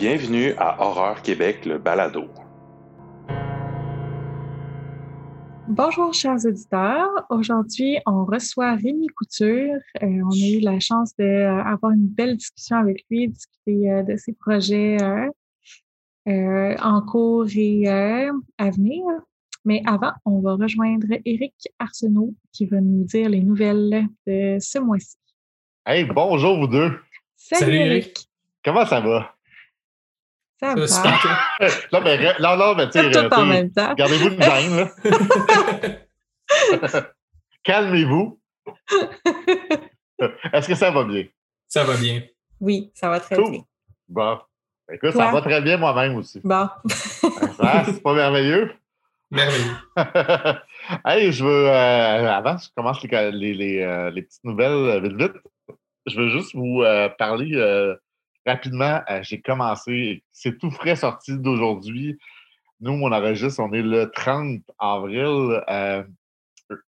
Bienvenue à Horreur Québec, le balado. Bonjour, chers auditeurs. Aujourd'hui, on reçoit Rémi Couture. Euh, on a eu la chance d'avoir une belle discussion avec lui, discuter euh, de ses projets euh, en cours et à venir. Mais avant, on va rejoindre Éric Arsenault qui va nous dire les nouvelles de ce mois-ci. Hey, bonjour vous deux. Salut, Éric. Comment ça va? Ça, mais, non, non, mais tu sais, gardez-vous une gêne. Calmez-vous. Est-ce que ça va bien? Ça va bien. Oui, ça va très bien. Bon. Écoute, ça va très bien moi-même aussi. Bon. ça, c'est pas merveilleux? Merveilleux. hey, je veux, euh, avant que je commence les, les, les, euh, les petites nouvelles euh, vite, vite, je veux juste vous parler rapidement, euh, j'ai commencé, c'est tout frais sorti d'aujourd'hui. Nous, on enregistre, on est le 30 avril. Euh,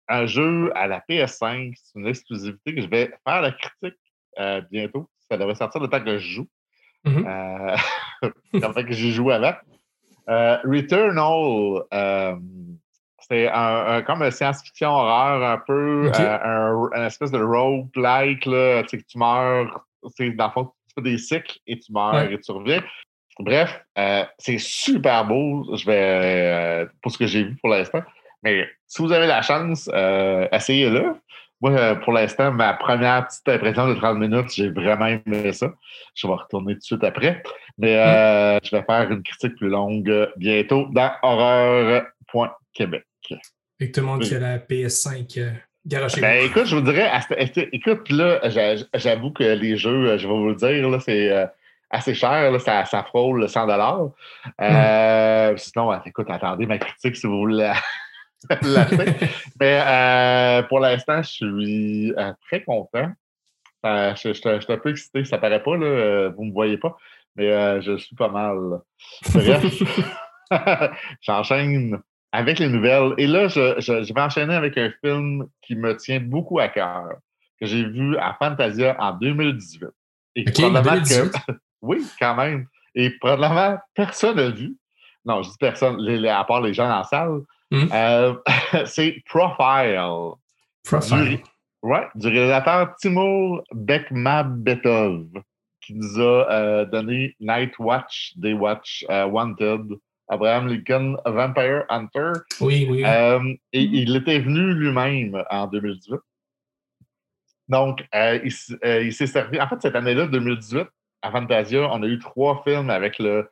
un jeu à la PS5, c'est une exclusivité que je vais faire la critique euh, bientôt. Ça devrait sortir le temps que je joue. Mm -hmm. que j'ai joué avant. Returnal, c'est un, comme un science-fiction horreur, un peu un, espèce de roguelike, là, tu sais, que tu meurs, c'est dans le fond, fais des cycles et tu meurs et tu reviens. Bref, euh, c'est super beau. Je vais euh, pour ce que j'ai vu pour l'instant. Mais si vous avez la chance, euh, essayez-le. Moi, pour l'instant, ma première petite impression de 30 minutes, j'ai vraiment aimé ça. Je vais retourner tout de suite après. Mais mm. je vais faire une critique plus longue bientôt dans horreur.québec. Et tout le monde qui a la PS5 ben, écoute, je vous dirais, écoute, là, j'avoue que les jeux, je vais vous le dire, c'est euh, assez cher, là, ça, ça frôle 100 dollars. Euh, sinon, écoute, attendez ma critique si vous voulez Mais euh, pour l'instant, je suis très content. je, je, suis un peu excité, ça paraît pas, là, vous ne me voyez pas, mais je suis pas mal. Bref, j'enchaîne avec les nouvelles. Et là, je, je, vais enchaîner avec un film qui me tient beaucoup à cœur, que j'ai vu à Fantasia en 2018. Et probablement oui, quand même. Et probablement personne n'a vu. Non, je dis personne, à part les gens dans la salle. Hmm. Euh, c'est Profile. Profile. Du, ouais, du réalisateur Timur Bekmambetov, qui nous a euh, donné Night Watch, Day Watch, euh, Wanted, Abraham Lincoln Vampire Hunter. Oui, oui. Euh, et mm-hmm. il était venu lui-même en 2018. Donc, euh, euh, il, s'est servi. En fait, cette année-là, 2018, à Fantasia, on a eu trois films avec le.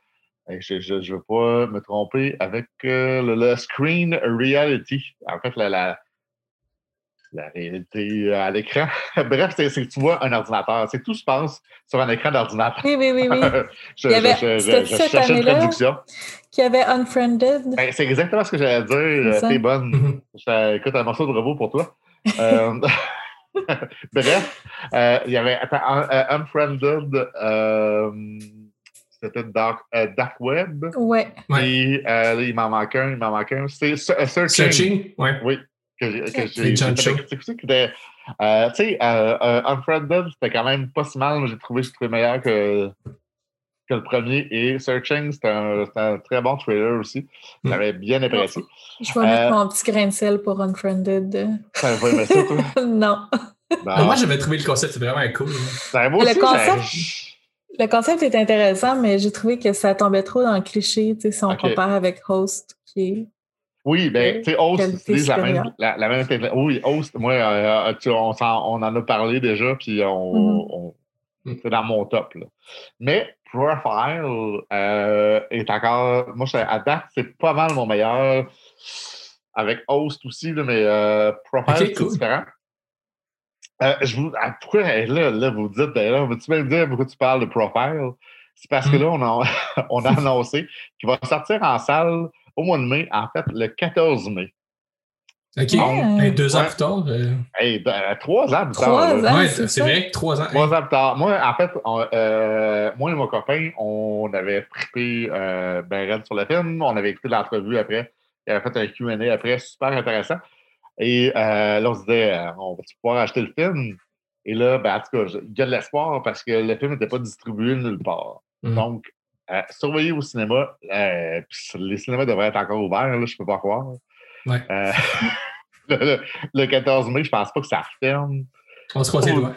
Je ne veux pas me tromper, avec le, Screen Reality. En fait, la la réalité euh, à l'écran. Bref, c'est que tu vois un ordinateur. C'est tout se passe sur un écran d'ordinateur. Oui, oui, oui, oui. je, Il y avait, je, je, je cherchais une traduction. Qui avait Unfriended. Ben, c'est exactement ce que j'allais dire. T'es bonne. Mm-hmm. Écoute, un morceau de robot pour toi. euh, bref, euh, il y avait attends, Unfriended. Euh, c'était Dark, Dark, Web. Ouais. Et il m'en manque un, il m'en manque un. C'est Searching. Searching, ouais. Oui que, que j'ai c'était euh, tu sais euh, euh, Unfriended c'était quand même pas si mal mais j'ai trouvé trouvé meilleur que que le premier. Et Searching c'était un, un, très bon trailer aussi. Mm. j'avais bien apprécié. Je vais mettre mon petit grain de sel pour Unfriended. Ça va aimer ça toi? Non. Moi j'avais trouvé le concept vraiment cool. Ben, le concept le concept est intéressant, mais j'ai trouvé que ça tombait trop dans le cliché, si on compare avec Host, qui est oui, ben, tu sais, Host utilise la même, la, la, même Oui, Host, moi, euh, tu, on, on, en a parlé déjà, puis on, on c'est dans mon top. Là. Mais Profile euh, est encore. Moi, à date, c'est pas mal mon meilleur. Avec Host aussi, là, mais euh, Profile, c'est différent. Euh, je vous, ah, pourquoi là, là, vous dites, ben là, veux-tu me dire pourquoi tu parles de Profile? C'est parce que mm. là, on a, on a annoncé qu'il va sortir en salle au mois de mai, en fait, le 14 mai. OK. Deux ans plus tard. Euh... Ben, trois ans plus tard. Trois ans. Ouais, c'est vrai, trois ans. Trois ans plus tard. Moi, en fait, euh, moi et mon copain, on avait trippé euh, ben sur le film. On avait écouté l'entrevue après. Il avait fait un QA après, super intéressant. Et euh, là, on se disait, euh, on va pouvoir acheter le film? Et là, ben, en tout cas, il y a de l'espoir parce que le film n'était pas distribué nulle part. Mm. Donc, surveillez au cinéma. les cinémas devraient être encore ouverts, là, je ne peux pas croire. Ouais. le, 14 mai, je pense pas que ça ferme. On se croise les doigts.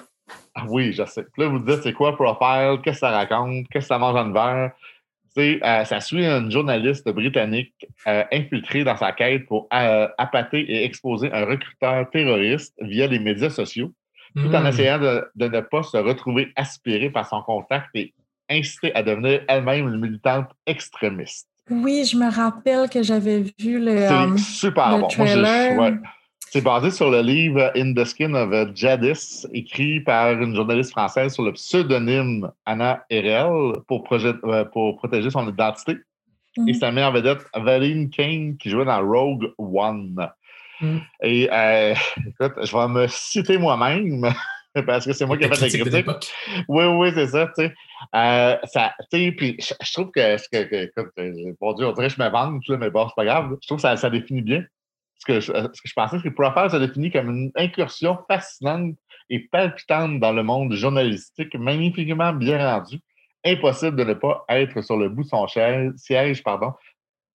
Ah oui, je sais. là, vous dites, c'est quoi Profile? Qu'est-ce que ça raconte? Qu'est-ce que ça mange en hiver? Euh, ça suit une journaliste britannique euh, infiltrée dans sa quête pour euh, appâter et exposer un recruteur terroriste via les médias sociaux, tout en hmm. essayant de, ne pas se retrouver aspirée par son contact et inciter à devenir elle-même une militante extrémiste. Oui, je me rappelle que j'avais vu le. C'est super bon. Moi, c'est basé sur le livre In the Skin of Jadis, écrit par une journaliste française sur le pseudonyme Anna Erel pour, euh, pour protéger son identité. Et sa mère vedette, Valine Kane, qui jouait dans Rogue One. Mm. Et euh, écoute, je vais me citer moi-même. parce que c'est moi qui ai fait la critique. Oui, oui, c'est ça, tu sais. Euh, ça, puis je, trouve que, que, que, que, bon Dieu, on dirait que je me vante, mais bon, c'est pas grave. Je trouve que ça, ça définit bien ce que, je, ce que je pensais, c'est que Profile se définit comme une incursion fascinante et palpitante dans le monde journalistique, magnifiquement bien rendu. Impossible de ne pas être sur le bout de son siège pardon,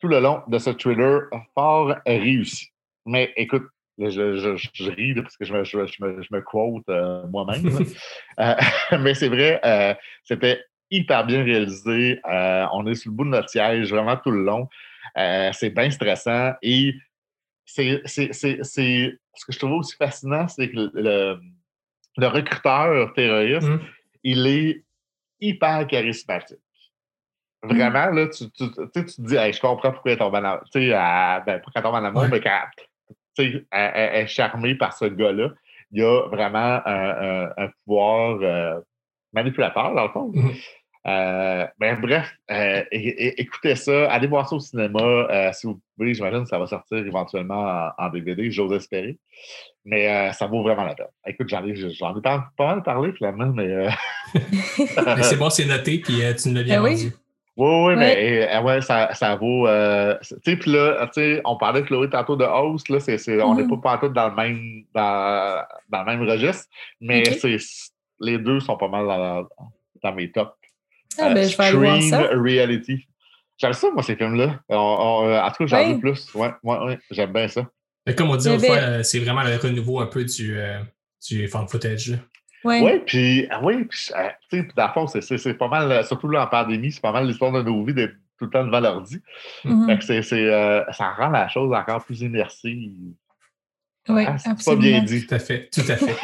tout le long de ce thriller fort réussi. Mais écoute, je, je, je, ris parce que je me, je, quote euh, moi-même. euh, mais c'est vrai, euh, c'était hyper bien réalisé. On est sur le bout de notre siège vraiment tout le long. c'est bien stressant et c'est, ce que je trouve aussi fascinant, c'est que le, le, recruteur terroriste, mmh. il est hyper charismatique. Mmh. Vraiment, là, tu, tu, tu, te dis, je comprends pourquoi elle tombe en amour. Tu sais, ben, pas qu'elle tombe en amour, mais qu'elle est charmée par ce gars-là. Il y a vraiment un, un, pouvoir euh, manipulateur, dans le fond. Euh, ben, bref, euh, écoutez ça, allez voir ça au cinéma. Euh, si vous voulez, j'imagine que ça va sortir éventuellement en, DVD, j'ose espérer. Mais ça vaut vraiment la peine. Écoute, j'en ai, j'en ai pas, mal parlé finalement, mais. mais c'est bon, c'est noté, puis tu nous l'as bien ben oui. Oui, oui, mais ouais, ça, ça vaut. tu sais, puis là, tu sais, on parlait de Chloé tantôt de host, là, c'est, on n'est mm-hmm. pas partout dans le même dans, dans le même registre, mais c'est, les deux sont pas mal dans, dans mes tops. Ah, ben, je vais aller voir ça. Reality. J'aime ça, moi, ces films-là. Euh, en tout cas, j'en veux plus. Ouais, ouais, ouais, j'aime bien ça. Mais comme on dit autrefois, euh, c'est vraiment le renouveau un peu du, euh, du fan footage. Oui, ouais, puis, ah oui, puis, tu sais, dans le fond, c'est pas mal, surtout là en pandémie, c'est pas mal l'histoire de nos vies d'être tout le temps devant l'ordi. Mm -hmm. c'est, ça rend la chose encore plus immersive. Oui, ah, C'est pas bien dit. Tout à fait, tout à fait.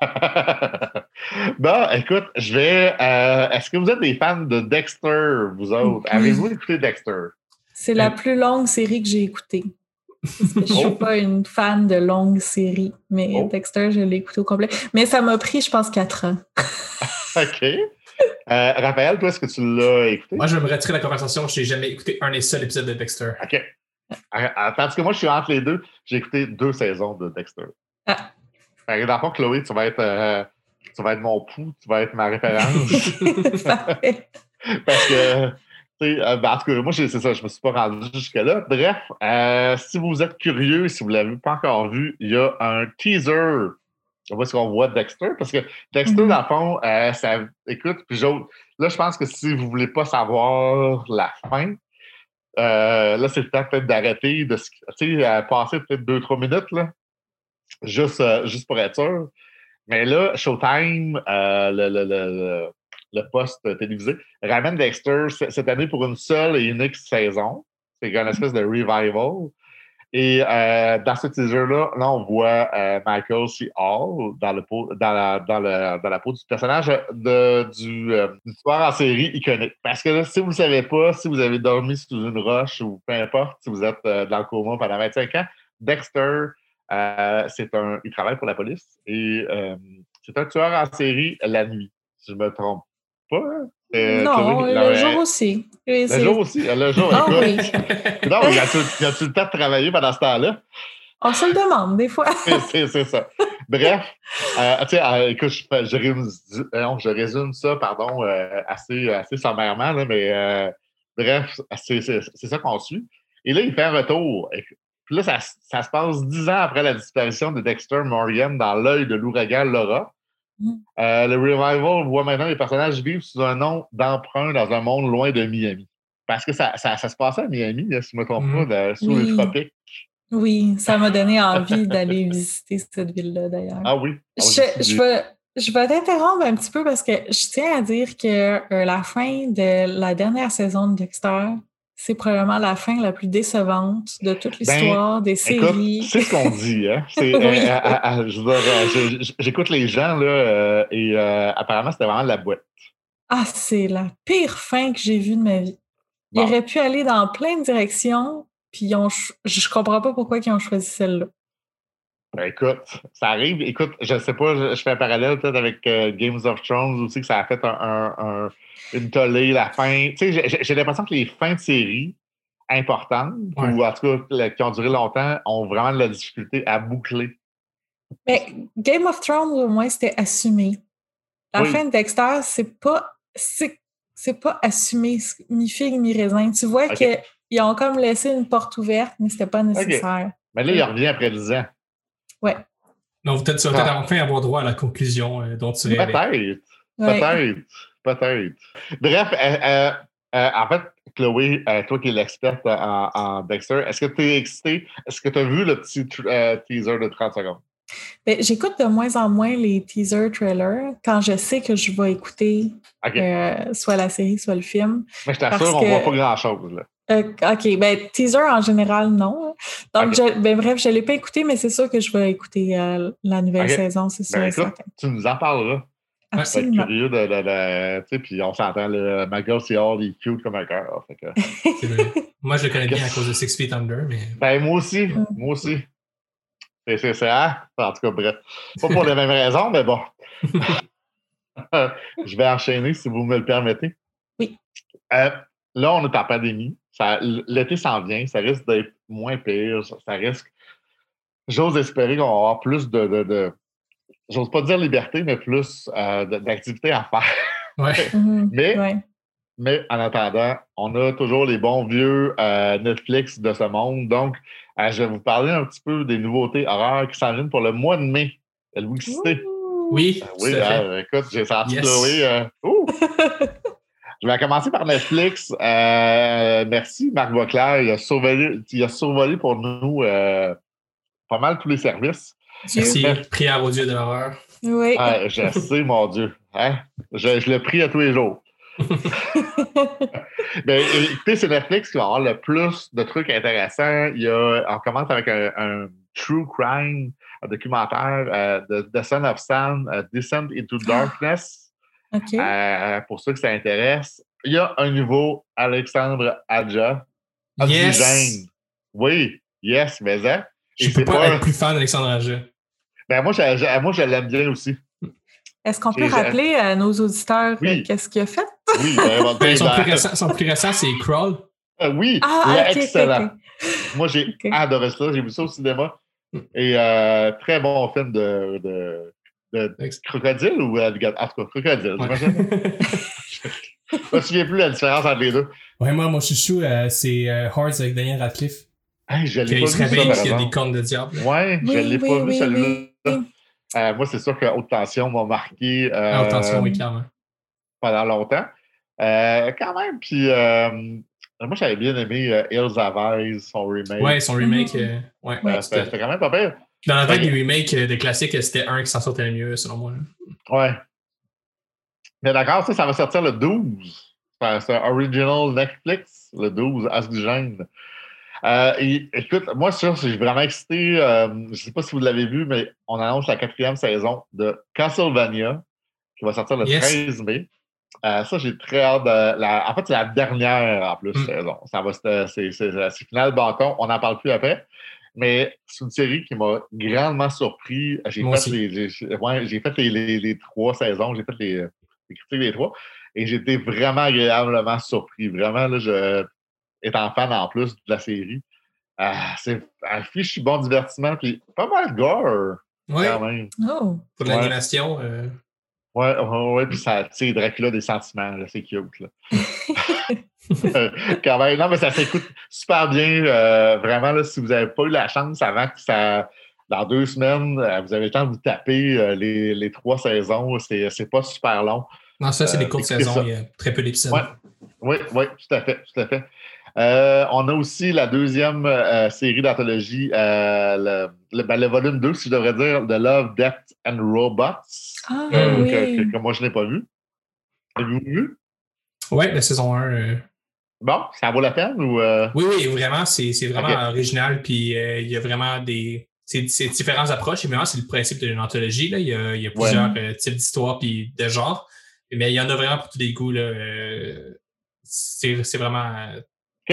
bon, écoute, je vais. Euh, est-ce que vous êtes des fans de Dexter, vous autres? Avez-vous écouté Dexter? C'est la euh, plus longue série que j'ai écoutée. Je ne suis oh. pas une fan de longues séries, mais oh. Dexter, je l'ai écouté au complet. Mais ça m'a pris, je pense, quatre ans. OK. Euh, Raphaël, toi, est-ce que tu l'as écouté? Moi, je vais me retirer de la conversation. Je n'ai jamais écouté un et seul épisode de Dexter. OK. Parce que moi, je suis entre les deux. J'ai écouté deux saisons de Dexter. Ah. Dans le Chloé, tu vas être, euh, tu vas être mon pouls, tu vas être ma référence. Parce que, euh, ben, en tout cas, moi, c'est ça, je ne me suis pas rendu jusque-là. Bref, euh, si vous êtes curieux, si vous ne l'avez pas encore vu, il y a un teaser. On voit ce qu'on voit Dexter, parce que Dexter, mm-hmm. dans le fond, ça, écoute, puis là, je pense que si vous ne voulez pas savoir la fin, là, c'est le temps peut-être d'arrêter, de passer peut-être deux, trois minutes, là, juste, euh, juste pour être sûr. Mais là, Showtime, euh, le, le, le, le, poste télévisé, ramène Dexter cette année pour une seule et unique saison. C'est une espèce de revival. Et euh, dans ce teaser-là, là, on voit Michael C. Hall dans, la, peau du personnage de, du, du tueur en série iconique. Parce que là, si vous ne savez pas, si vous avez dormi sous une roche ou peu importe, si vous êtes dans le coma pendant 25 ans, Dexter, euh, c'est un, il travaille pour la police et euh, c'est un tueur en série la nuit, si je ne me trompe pas. Hein? Euh, non, le jour aussi. le jour aussi. Le jour, ah, oui. non, il a le temps de travailler pendant ce temps-là? On se le demande, des fois. c'est ça. Bref, euh, sais, écoute, je, je, résume, je, résume, ça, pardon, assez, assez sommairement, là, mais bref, c'est ça qu'on suit. Et là, il fait un retour. Puis là, ça, se passe dix ans après la disparition de Dexter Morgan dans l'œil de l'ouragan Laura. Euh, le revival voit maintenant les personnages vivre sous un nom d'emprunt dans un monde loin de Miami. Parce que ça, ça, ça se passait à Miami, là, si je ne me trompe Mm. pas, de- sous les Oui. tropiques. Oui, ça m'a donné envie d'aller visiter cette ville-là, d'ailleurs. Ah oui. Ah Je, je vais, je vais t'interrompre un petit peu parce que je tiens à dire que euh, la fin de la dernière saison de Dexter, c'est probablement la fin la plus décevante de toute l'histoire des Ben, séries. c'est ce qu'on dit. Hein? C'est, Oui. euh, euh, euh, je veux dire, euh, J'écoute les gens là, euh, et euh, apparemment, c'était vraiment la boîte. Ah, c'est la pire fin que j'ai vue de ma vie. Ils Bon. auraient pu aller dans plein de directions, puis ils ont je comprends pas pourquoi ils ont choisi celle-là. Ben, écoute, ça arrive. Écoute, je sais pas, je, je fais un parallèle peut-être avec euh, Games of Thrones aussi, que ça a fait un, un- un- une tollée, la fin. Tu sais, j'ai- l'impression que les fins de série importantes, Ouais. ou en tout cas qui ont duré longtemps, ont vraiment de la difficulté à boucler. Mais Game of Thrones, au moins, c'était assumé. La Oui. fin de Dexter, c'est pas. C'est c'est pas assumé, c'est mi figue, mi raisin. Tu vois qu'ils ont comme laissé une porte ouverte, mais c'était pas nécessaire. Mais là, il revient après 10 ans. Ouais. Donc, peut-être tu vas peut-être Ah. enfin avoir droit à la conclusion euh, dont tu rêvais. Peut-être. Ouais. Peut-être. Peut-être. Bref, euh, euh, euh, en fait, Chloé, euh, toi qui es l'experte en, en Dexter, est-ce que tu es excité? Est-ce que tu as vu le petit euh, teaser de 30 secondes? Ben, J'écoute de moins en moins les teaser trailers quand je sais que je vais écouter euh, soit la série, soit le film. Mais je t'assure, on que- voit pas grand-chose. Euh, OK, ben teaser en général, non. Donc, je- ben, bref, je ne l'ai pas écouté, mais c'est sûr que je vais écouter euh, la nouvelle Ok. c'est sûr Ben, écoute, certain. tu nous en parleras. Absolument. curieux de. de, de- tu sais, puis on s'entend, le Michael C. Hall, il est cute comme un cœur. fait que- C'est vrai. Moi, je le connais bien à cause de Six Feet Under, mais Ben, moi aussi. Mm. Moi aussi. C'est, c'est, c'est, hein? En tout cas, bref. Pas pour les mêmes raisons, mais bon. je vais enchaîner si vous me le permettez. Oui. Euh, là, on est en pandémie. L'été s'en vient. Ça risque d'être moins pire. Ça, ça risque. J'ose espérer qu'on va avoir plus de. de, de- j'ose pas dire liberté, mais plus euh, d'activités à faire. ouais. Mhm. Mais Ouais. mais en attendant, on a toujours les bons vieux euh, Netflix de ce monde. Donc, euh, je vais vous parler un petit peu des nouveautés horreurs qui s'en viennent pour le mois de mai. Oui, Ben tout oui, à fait. euh, écoute, j'ai senti Yes. Chloé. euh, je vais commencer par Netflix. Euh, merci, Marc Vauclair. Il a survolé, il a survolé pour nous euh, pas mal tous les services. Merci. Prière au Dieu de l'horreur. Oui. Ah, je sais, mon Dieu. Hein? Je, je le prie à tous les jours. Ben, écoutez, c'est Netflix qui va avoir le plus de trucs intéressants. Il y a, on commence avec un, un true crime, un documentaire euh, de The Son of Sam, euh, Descent into Darkness, Euh, pour ceux que ça intéresse. Il y a un nouveau Alexandre Adja, Yes! Oxygène. Oui, yes, mais hein? Je Et peux c'est pas, pas- être plus fan d'Alexandre Aja. Ben, moi, je, je- moi, je l'aime bien aussi. Est-ce qu'on peut rappeler à nos auditeurs Oui. euh, qu'est-ce qu'il a fait? Oui, ben, son, plus récent, son plus récent, c'est Crawl. euh, oui, Ah, excellent. Moi, j'ai adoré ça. J'ai vu ça au cinéma. Et euh, très bon film de, de, de crocodile ou alligator? En tout cas, crocodile. Ouais. Je me souviens plus la différence entre les deux. Ouais, moi, mon chouchou, euh, c'est euh, Hearts avec Daniel Radcliffe. Hey, je l'ai pas vu ça, qu'il y a des cornes de diable. Ouais, je Oui, l'ai oui, pas vu oui, celui-là. oui. Euh, moi, c'est sûr que Haute Tension m'a marqué euh, Ah, attention, oui, clairement. pendant longtemps. Euh, quand même, puis euh, moi, j'avais bien aimé euh, Hills of Ice, son remake. Ouais, son remake. Mhm. euh, ouais. Euh, c'était quand même pas pire. Dans la vague Ouais. des remakes euh, des classiques, c'était un qui s'en sortait le mieux, selon moi. Ouais. Mais d'accord, ça, ça va sortir le 12. Enfin, C'est un original Netflix, le 12, Oxygène. Euh, et, écoute, moi, je suis vraiment excité. euh, je ne sais pas si vous l'avez vu, mais on annonce la quatrième saison de Castlevania qui va sortir le Yes. 13 mai. Euh, ça, j'ai très hâte de. La, en fait, c'est la dernière en plus Mm. saison. Ça va, c'est, c'est, c'est, c'est final balcon. On n'en parle plus après. Mais c'est une série qui m'a grandement surpris. J'ai fait, les, j'ai, ouais, j'ai fait les, les- les trois saisons, j'ai fait les, les critiques des trois. Et j'ai été vraiment agréablement surpris. Vraiment, là, je, étant fan en plus de la série. Ah, c'est un fichu bon divertissement. Puis pas mal gore, Ouais, quand même. Oh. pour de l'animation. euh, Ouais, ouais, ouais, puis ça tire Dracula des sentiments, là, c'est cute, là. Euh, Quand même, non, mais ça s'écoute super bien. euh, vraiment, là, si vous n'avez pas eu la chance avant que ça dans deux semaines, euh, vous avez le temps de vous taper euh, les, les trois saisons. C'est c'est pas super long. Non, ça, c'est des courtes saisons. Il y a très peu d'épisodes. Oui, oui, tout à fait, tout à fait. Euh, on a aussi la deuxième euh, série d'anthologie, euh, le, le, ben, le volume 2, si je devrais dire, The Love, Death and Robots, Ah euh, oui. que, que- que moi je n'ai pas vu. Avez-vous vu? Ouais, la saison 1. euh, Bon, ça vaut la peine ou. euh, Oui, oui, vraiment, c'est vraiment original. Puis euh, il y a vraiment des. C'est différentes approches. Évidemment, c'est le principe d'une anthologie. Là. Il, y a, il y a plusieurs euh, types d'histoires puis de genres. Mais il y en a vraiment pour tous les goûts. là. Euh, c'est vraiment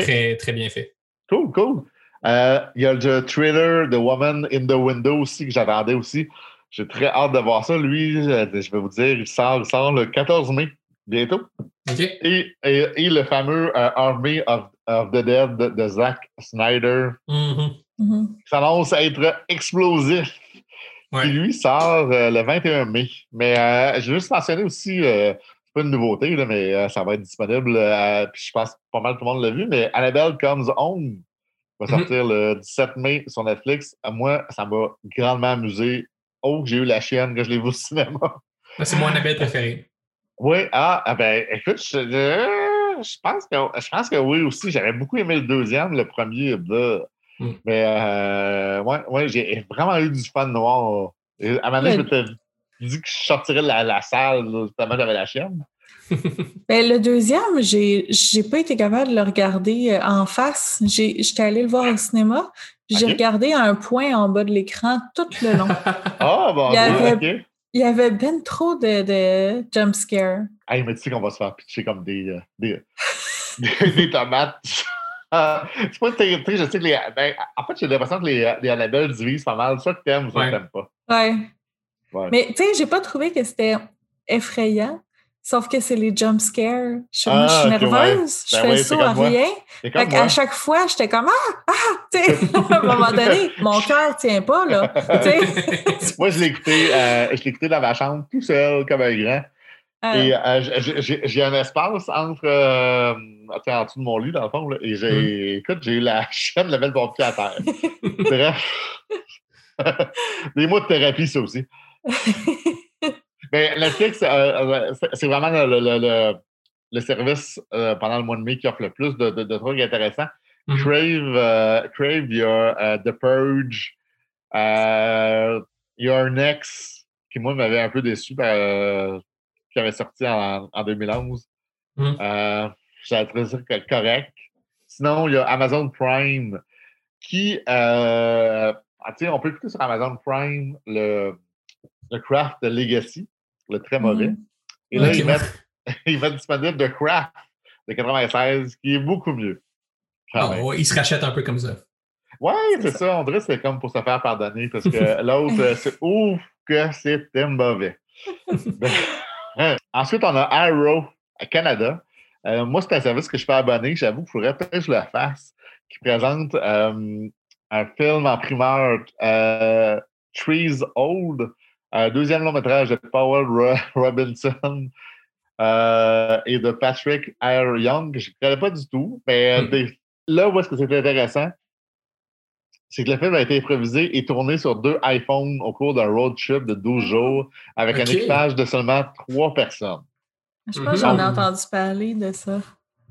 très, très bien fait. Cool, cool. Euh, Il y a le thriller The Woman in the Window aussi que j'attendais aussi. J'ai très hâte de voir ça. Lui, euh, je vais vous dire, il sort, il sort le 14 mai, bientôt. OK? Et, et, et le fameux euh, Army of, of the Dead de, de Zack Snyder, qui s'annonce être explosif. Ouais. Qui lui sort euh, le 21 mai. Mais euh, je vais juste mentionner aussi, euh, pas une nouveauté, là, mais euh, ça va être disponible. euh, puis je pense que pas mal tout le monde l'a vu, mais Annabelle Comes Home va Mhm. sortir le 17 mai sur Netflix. Euh, Moi, ça m'a grandement amusé. Oh, j'ai eu la chienne que je l'ai vu au cinéma. C'est mon Annabelle préféré. Oui, ah, ah ben, écoute, je, je- je pense que, je pense que oui aussi. J'avais beaucoup aimé le deuxième, le premier. Mm. mais euh, ouais, ouais, j'ai vraiment eu du fan noir. Et à donné, je m'étais dit que je sortirais de la, la salle, là, tellement j'avais la chienne. Ben, le deuxième, j'ai j'ai pas été capable de le regarder euh, en face. J'étais allée le voir au cinéma. J'ai regardé à un point en bas de l'écran tout le long. Ah, bon, Il y avait- ok. Il y avait ben trop de, de jump scare. Hey, mais tu sais qu'on va se faire pitcher comme des, euh, des, des, des tomates. Ah, c'est pas sais, je sais que les. Ben, en fait, j'ai l'impression que les, les Annabelle divisent pas mal. Soit que t'aimes, soit que Ouais. t'aimes pas. Ouais. Ouais. Mais tu sais, j'ai pas trouvé que c'était effrayant. Sauf que c'est les jump scares. Je, suis- je Ah, ouais. nerveuse. Je Ben fais oui, ça à moi. rien. Fait moi. chaque fois, j'étais comme Ah! Ah! Tu sais, à un moment donné, mon cœur tient pas, là. Moi, je l'ai écouté, euh, je écouté dans ma chambre, tout seul, comme un grand. Euh, Et euh, j'ai- un espace entre, euh, tu sais, en dessous de mon lit, dans le fond. Là, et j'ai, écoute, j'ai eu la chaîne lever le pied à terre. Bref. Des mots de thérapie, ça aussi. Mais Netflix, euh, euh, c'est- c'est vraiment le, le- le- le- le service euh, pendant le mois de mai qui offre le plus de, de- de trucs intéressants. Mhm. Crave, euh, Crave, il y a The Purge, euh, Your Next, qui moi m'avait un peu déçu, qui avait sorti en, en 2011. Mhm. Euh, J'avais trouvé ça correct. Sinon, il y a Amazon Prime, qui, ah, on peut écouter sur Amazon Prime le, le Craft de Legacy, le très mauvais. Mhm. Et là, Ok, ils, mettent, ils mettent disponible The Craft de 96, qui est beaucoup mieux. Ah, il se rachète un peu comme ça. Ouais, C'est ça. On dirait que c'est comme pour se faire pardonner parce que l'autre, euh, c'est ouf que c'était mauvais. Ben. Ensuite, on a Arrow à Canada. Euh, moi, c'est un service que je fais abonner. J'avoue qu'il faudrait peut-être que je le fasse. Qui présente euh, un film en primeur, euh, Trees Old, un deuxième long métrage de Powell Ro- Robinson euh, et de Patrick R. Young, que je ne connais pas du tout. Mais euh, Hmm. des- là où est-ce que c'est intéressant, c'est que le film a été improvisé et tourné sur deux iPhones au cours d'un road trip de 12 jours avec un équipage de seulement trois personnes. Je pense que j'en ai entendu parler de ça.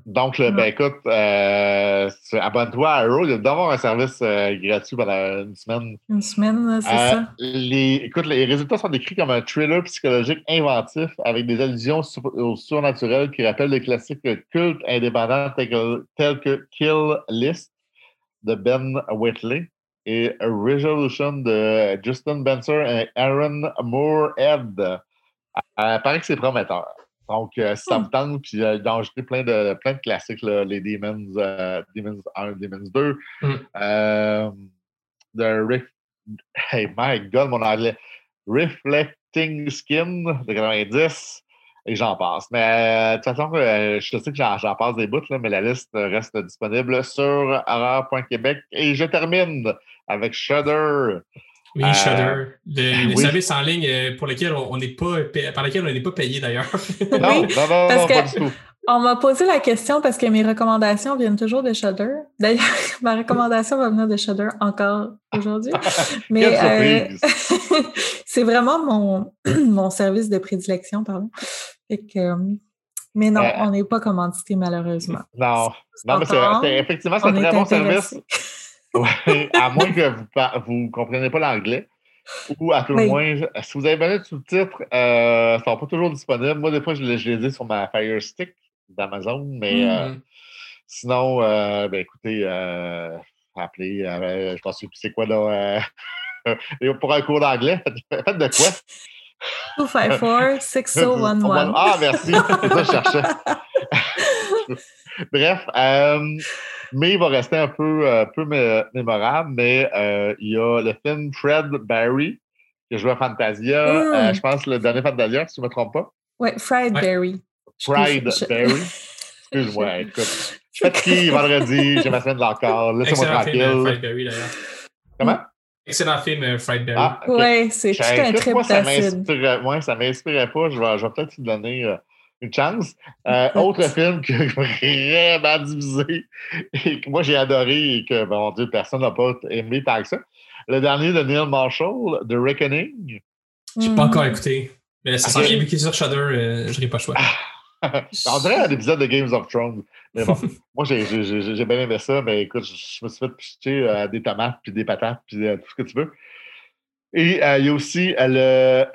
Donc, le, ben, écoute, euh, abonne-toi à Arrow. Il doit avoir un service euh, gratuit pendant une semaine. Une semaine, c'est Euh, ça. Les, écoute, les résultats sont décrits comme un thriller psychologique inventif avec des allusions sur- au surnaturel qui rappellent les classiques cultes indépendants tels que, tels que Kill List de Ben Whitley et Resolution de Justin Benser et Aaron Moorhead. Euh, paraît que c'est prometteur. Donc, euh, si ça me tente, puis euh, d'enregistrer plein de, plein de classiques, là, les Demons, euh, Demons 1, Demons 2, Mm. euh, The Rif- Hey, my God, mon anglais. Reflecting Skin de 90, et j'en passe. Mais euh, de toute façon, euh, je sais que j'en j'en passe des bouts, là, mais la liste reste disponible sur horreur.québec. Et je termine avec Shudder. Oui, Euh, Shudder. Le, le oui. service en ligne euh, pour lequel on n'est pas, pa- par lequel on n'est pas payé d'ailleurs. Non, Oui, non, non, parce non, que- pas du tout. On m'a posé la question parce que mes recommandations viennent toujours de Shudder. D'ailleurs, ma recommandation va venir de Shudder encore aujourd'hui. Mais euh, c'est vraiment mon, mon service de prédilection, pardon. que, mais non, on n'est pas commandité malheureusement. Non, non mais c'est, effectivement, c'est un très bon service. À moins que vous ne compreniez pas l'anglais. Ou à tout le moins, si vous avez besoin de sous-titres, euh, ils ne sont pas toujours disponibles. Moi, des fois, je, je les ai sur ma Fire Stick d'Amazon, mais euh, mm-hmm. sinon, euh, ben, écoutez, appelez, je pense que c'est quoi là? pour un cours d'anglais, faites de quoi? 254-6011. Ah, merci. C'est ça que je cherchais. Bref, mais il va rester un peu, un peu mémorable, mais euh, il y a le film Fred Barry, qui joue à Fantasia. Euh, hmm. je pense le dernier Fantasia, si je ne me trompe pas. Oui, Fried Barry. Fried Barry. Excuse-moi, écoute. Je suis fatigué vendredi, j'ai ma semaine de l'encore. Laissez-moi tranquille. Film, Fried Barry, d'ailleurs. Comment? Excellent film, euh, Fried Barry. Ah, Oui, c'est tout un trip Moi, ça ne m'inspirait pas. Je vais, je vais peut-être te donner une chance. Euh, autre film que vraiment divisé et que moi j'ai adoré et que, bon Dieu, personne n'a pas aimé tant que ça. Le dernier de Neil Marshall, The Reckoning. Je n'ai pas encore écouté. Mais ça sent bien vu qu'il est sur Shudder, euh, je n'ai pas le choix. On dirait un épisode de Games of Thrones. Mais bon, moi, j'ai bien aimé ça, mais écoute, je, me suis fait picher euh, des tomates, puis des patates, puis tout ce que tu veux. Et il y a aussi le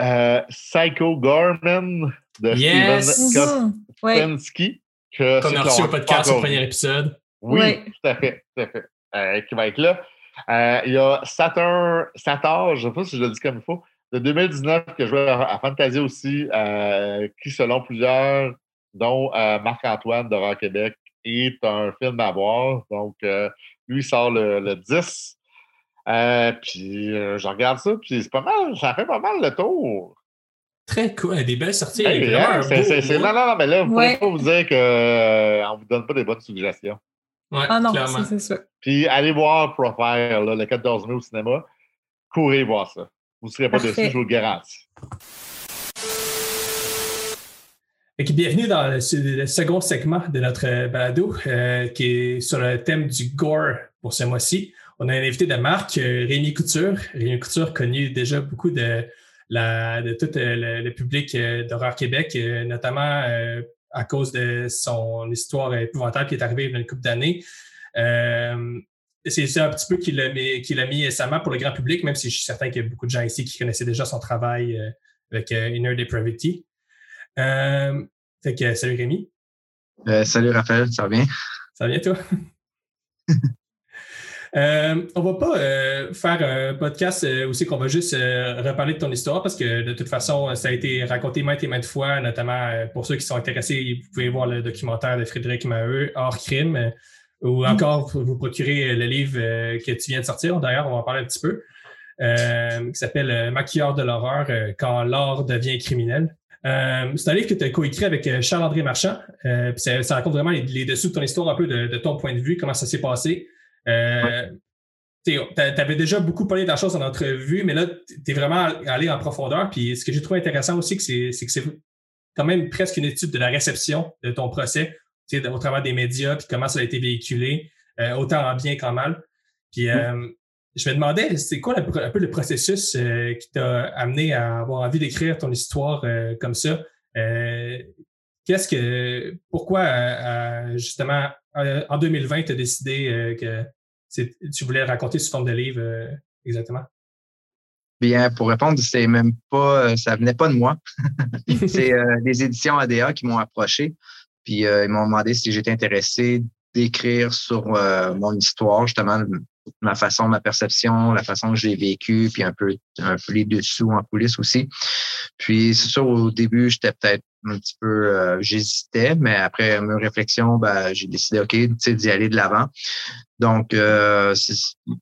Psycho Gorman de yes. Steven Kostenski. Mm Qu'on a reçu au podcast au premier épisode. Oui, tout à fait. Tout à fait. Euh, qui va être là. Euh, il y a Saturn, Sator, je ne sais pas si je le dis comme il faut, de 2019 que je jouais à, Fantasia aussi, euh, qui, selon plusieurs, dont Marc-Antoine de Rock Québec, est un film à voir. Donc, lui, il sort le, le 10. puis, je regarde ça, puis c'est pas mal, ça fait pas mal le tour. Très cool. Des belles sorties. C'est, non, non, non, mais là, vous ne pouvez pas vous dire qu'on euh, ne vous donne pas des bonnes suggestions. Ouais, ah non, c'est ça. Puis allez voir Profile le 14 mai au cinéma. Courez voir ça. Vous ne serez pas dessus, je vous le garantis. bienvenue dans le, second segment de notre balado euh, qui est sur le thème du gore pour ce mois-ci. On a un invité de marque, euh, Rémi Couture. Rémi Couture connu déjà beaucoup de de tout euh, le, public euh, d'Horreur Québec, euh, notamment à cause de son histoire épouvantable qui est arrivée il y a une couple d'années. c'est un petit peu qu'il mis, qu mis récemment pour le grand public, même si je suis certain qu'il y a beaucoup de gens ici qui connaissaient déjà son travail avec Inner Depravity. fait que, salut Rémi. salut Raphaël, ça va bien? Ça va bien toi? Euh, on va pas euh, faire un podcast euh, aussi qu'on va juste reparler de ton histoire parce que de toute façon, ça a été raconté maintes et maintes fois, notamment pour ceux qui sont intéressés, vous pouvez voir le documentaire de Frédéric Maheu, Hors crime, ou encore vous procurer le livre que tu viens de sortir. D'ailleurs, on va en parler un petit peu, qui s'appelle Maquilleur de l'horreur quand l'art devient criminel. c'est un livre que tu as coécrit avec Charles-André Marchand. ça, raconte vraiment les, dessous de ton histoire, un peu de ton point de vue, comment ça s'est passé. Euh, tu avais déjà beaucoup parlé de la chose en entrevue, mais là, tu es vraiment allé en profondeur. Puis ce que j'ai trouvé intéressant aussi, c'est que c'est quand même presque une étude de la réception de ton procès, au travers des médias, puis comment ça a été véhiculé, euh, autant en bien qu'en mal. Puis euh, je me demandais, c'est quoi un peu le processus qui t'a amené à avoir envie d'écrire ton histoire comme ça? Qu'est-ce que, pourquoi justement en 2020 tu as décidé que tu voulais raconter sous forme de livre euh, exactement? Bien, pour répondre, c'est même pas, euh, ça venait pas de moi. c'est euh, des éditions ADA qui m'ont approché, puis ils m'ont demandé si j'étais intéressé d'écrire sur mon histoire, justement, ma façon, ma perception, la façon que j'ai vécu, puis un peu, un peu les dessous en coulisses aussi. Puis c'est sûr, au début, j'étais peut-être un petit peu, j'hésitais, mais après mes réflexions, ben, j'ai décidé, OK, d'y aller de l'avant. Donc, euh,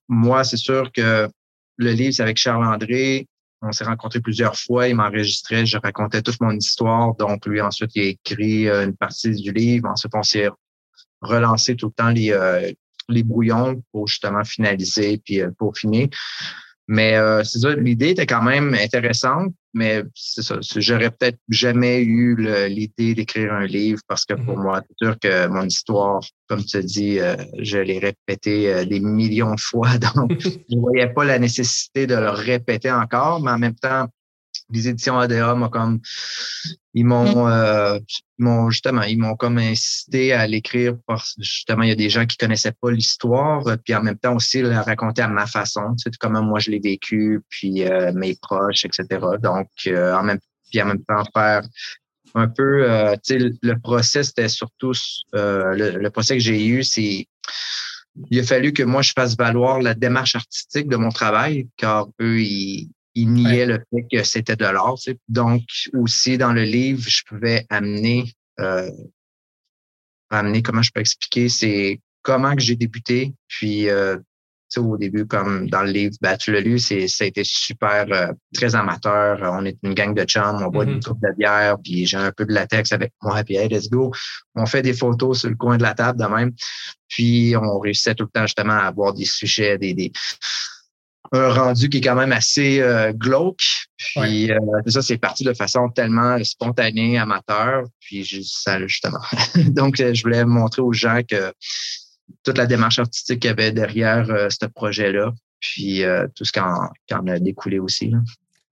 moi, c'est sûr que le livre, c'est avec Charles-André. On s'est rencontrés plusieurs fois. Il m'enregistrait. Je racontais toute mon histoire. Donc, lui, ensuite, il a écrit euh, une partie du livre. Ensuite, on s'est relancé tout le temps les, euh, les brouillons pour justement finaliser puis pour finir. Mais c'est ça, l'idée était quand même intéressante. mais c'est ça. J'aurais peut-être jamais eu l'idée d'écrire un livre parce que pour mm-hmm. moi, c'est sûr que mon histoire, comme tu dis, euh, je l'ai répété euh, des millions de fois. Donc, je ne voyais pas la nécessité de le répéter encore, mais en même temps, les éditions ADA m'ont comme ils m'ont mm. euh, m'ont justement ils m'ont comme incité à l'écrire parce que justement il y a des gens qui connaissaient pas l'histoire puis en même temps aussi la raconter à ma façon tu sais comment moi je l'ai vécu puis euh, mes proches etc donc euh, en même puis en même temps faire un peu tu sais le procès c'était surtout le, le procès que j'ai eu c'est il a fallu que moi je fasse valoir la démarche artistique de mon travail car eux ils il niait le fait que c'était de l'art. Donc, aussi dans le livre, je pouvais amener, euh, amener comment je peux expliquer, c'est comment que j'ai débuté. Puis, euh, au début, comme dans le livre, ben, tu l'as lu, c'est, ça a été super, euh, très amateur. On est une gang de chums, on boit une mm-hmm. coupe de bière, puis j'ai un peu de latex avec moi, puis hey, let's go. On fait des photos sur le coin de la table de même. Puis, on réussissait tout le temps justement à avoir des sujets, des, des un rendu qui est quand même assez euh, glauque. Puis euh, ça, c'est parti de façon tellement spontanée, amateur. Puis ça, justement. Donc, euh, je voulais montrer aux gens que toute la démarche artistique qu'il y avait derrière ce projet-là, puis tout ce qui en, a découlé aussi.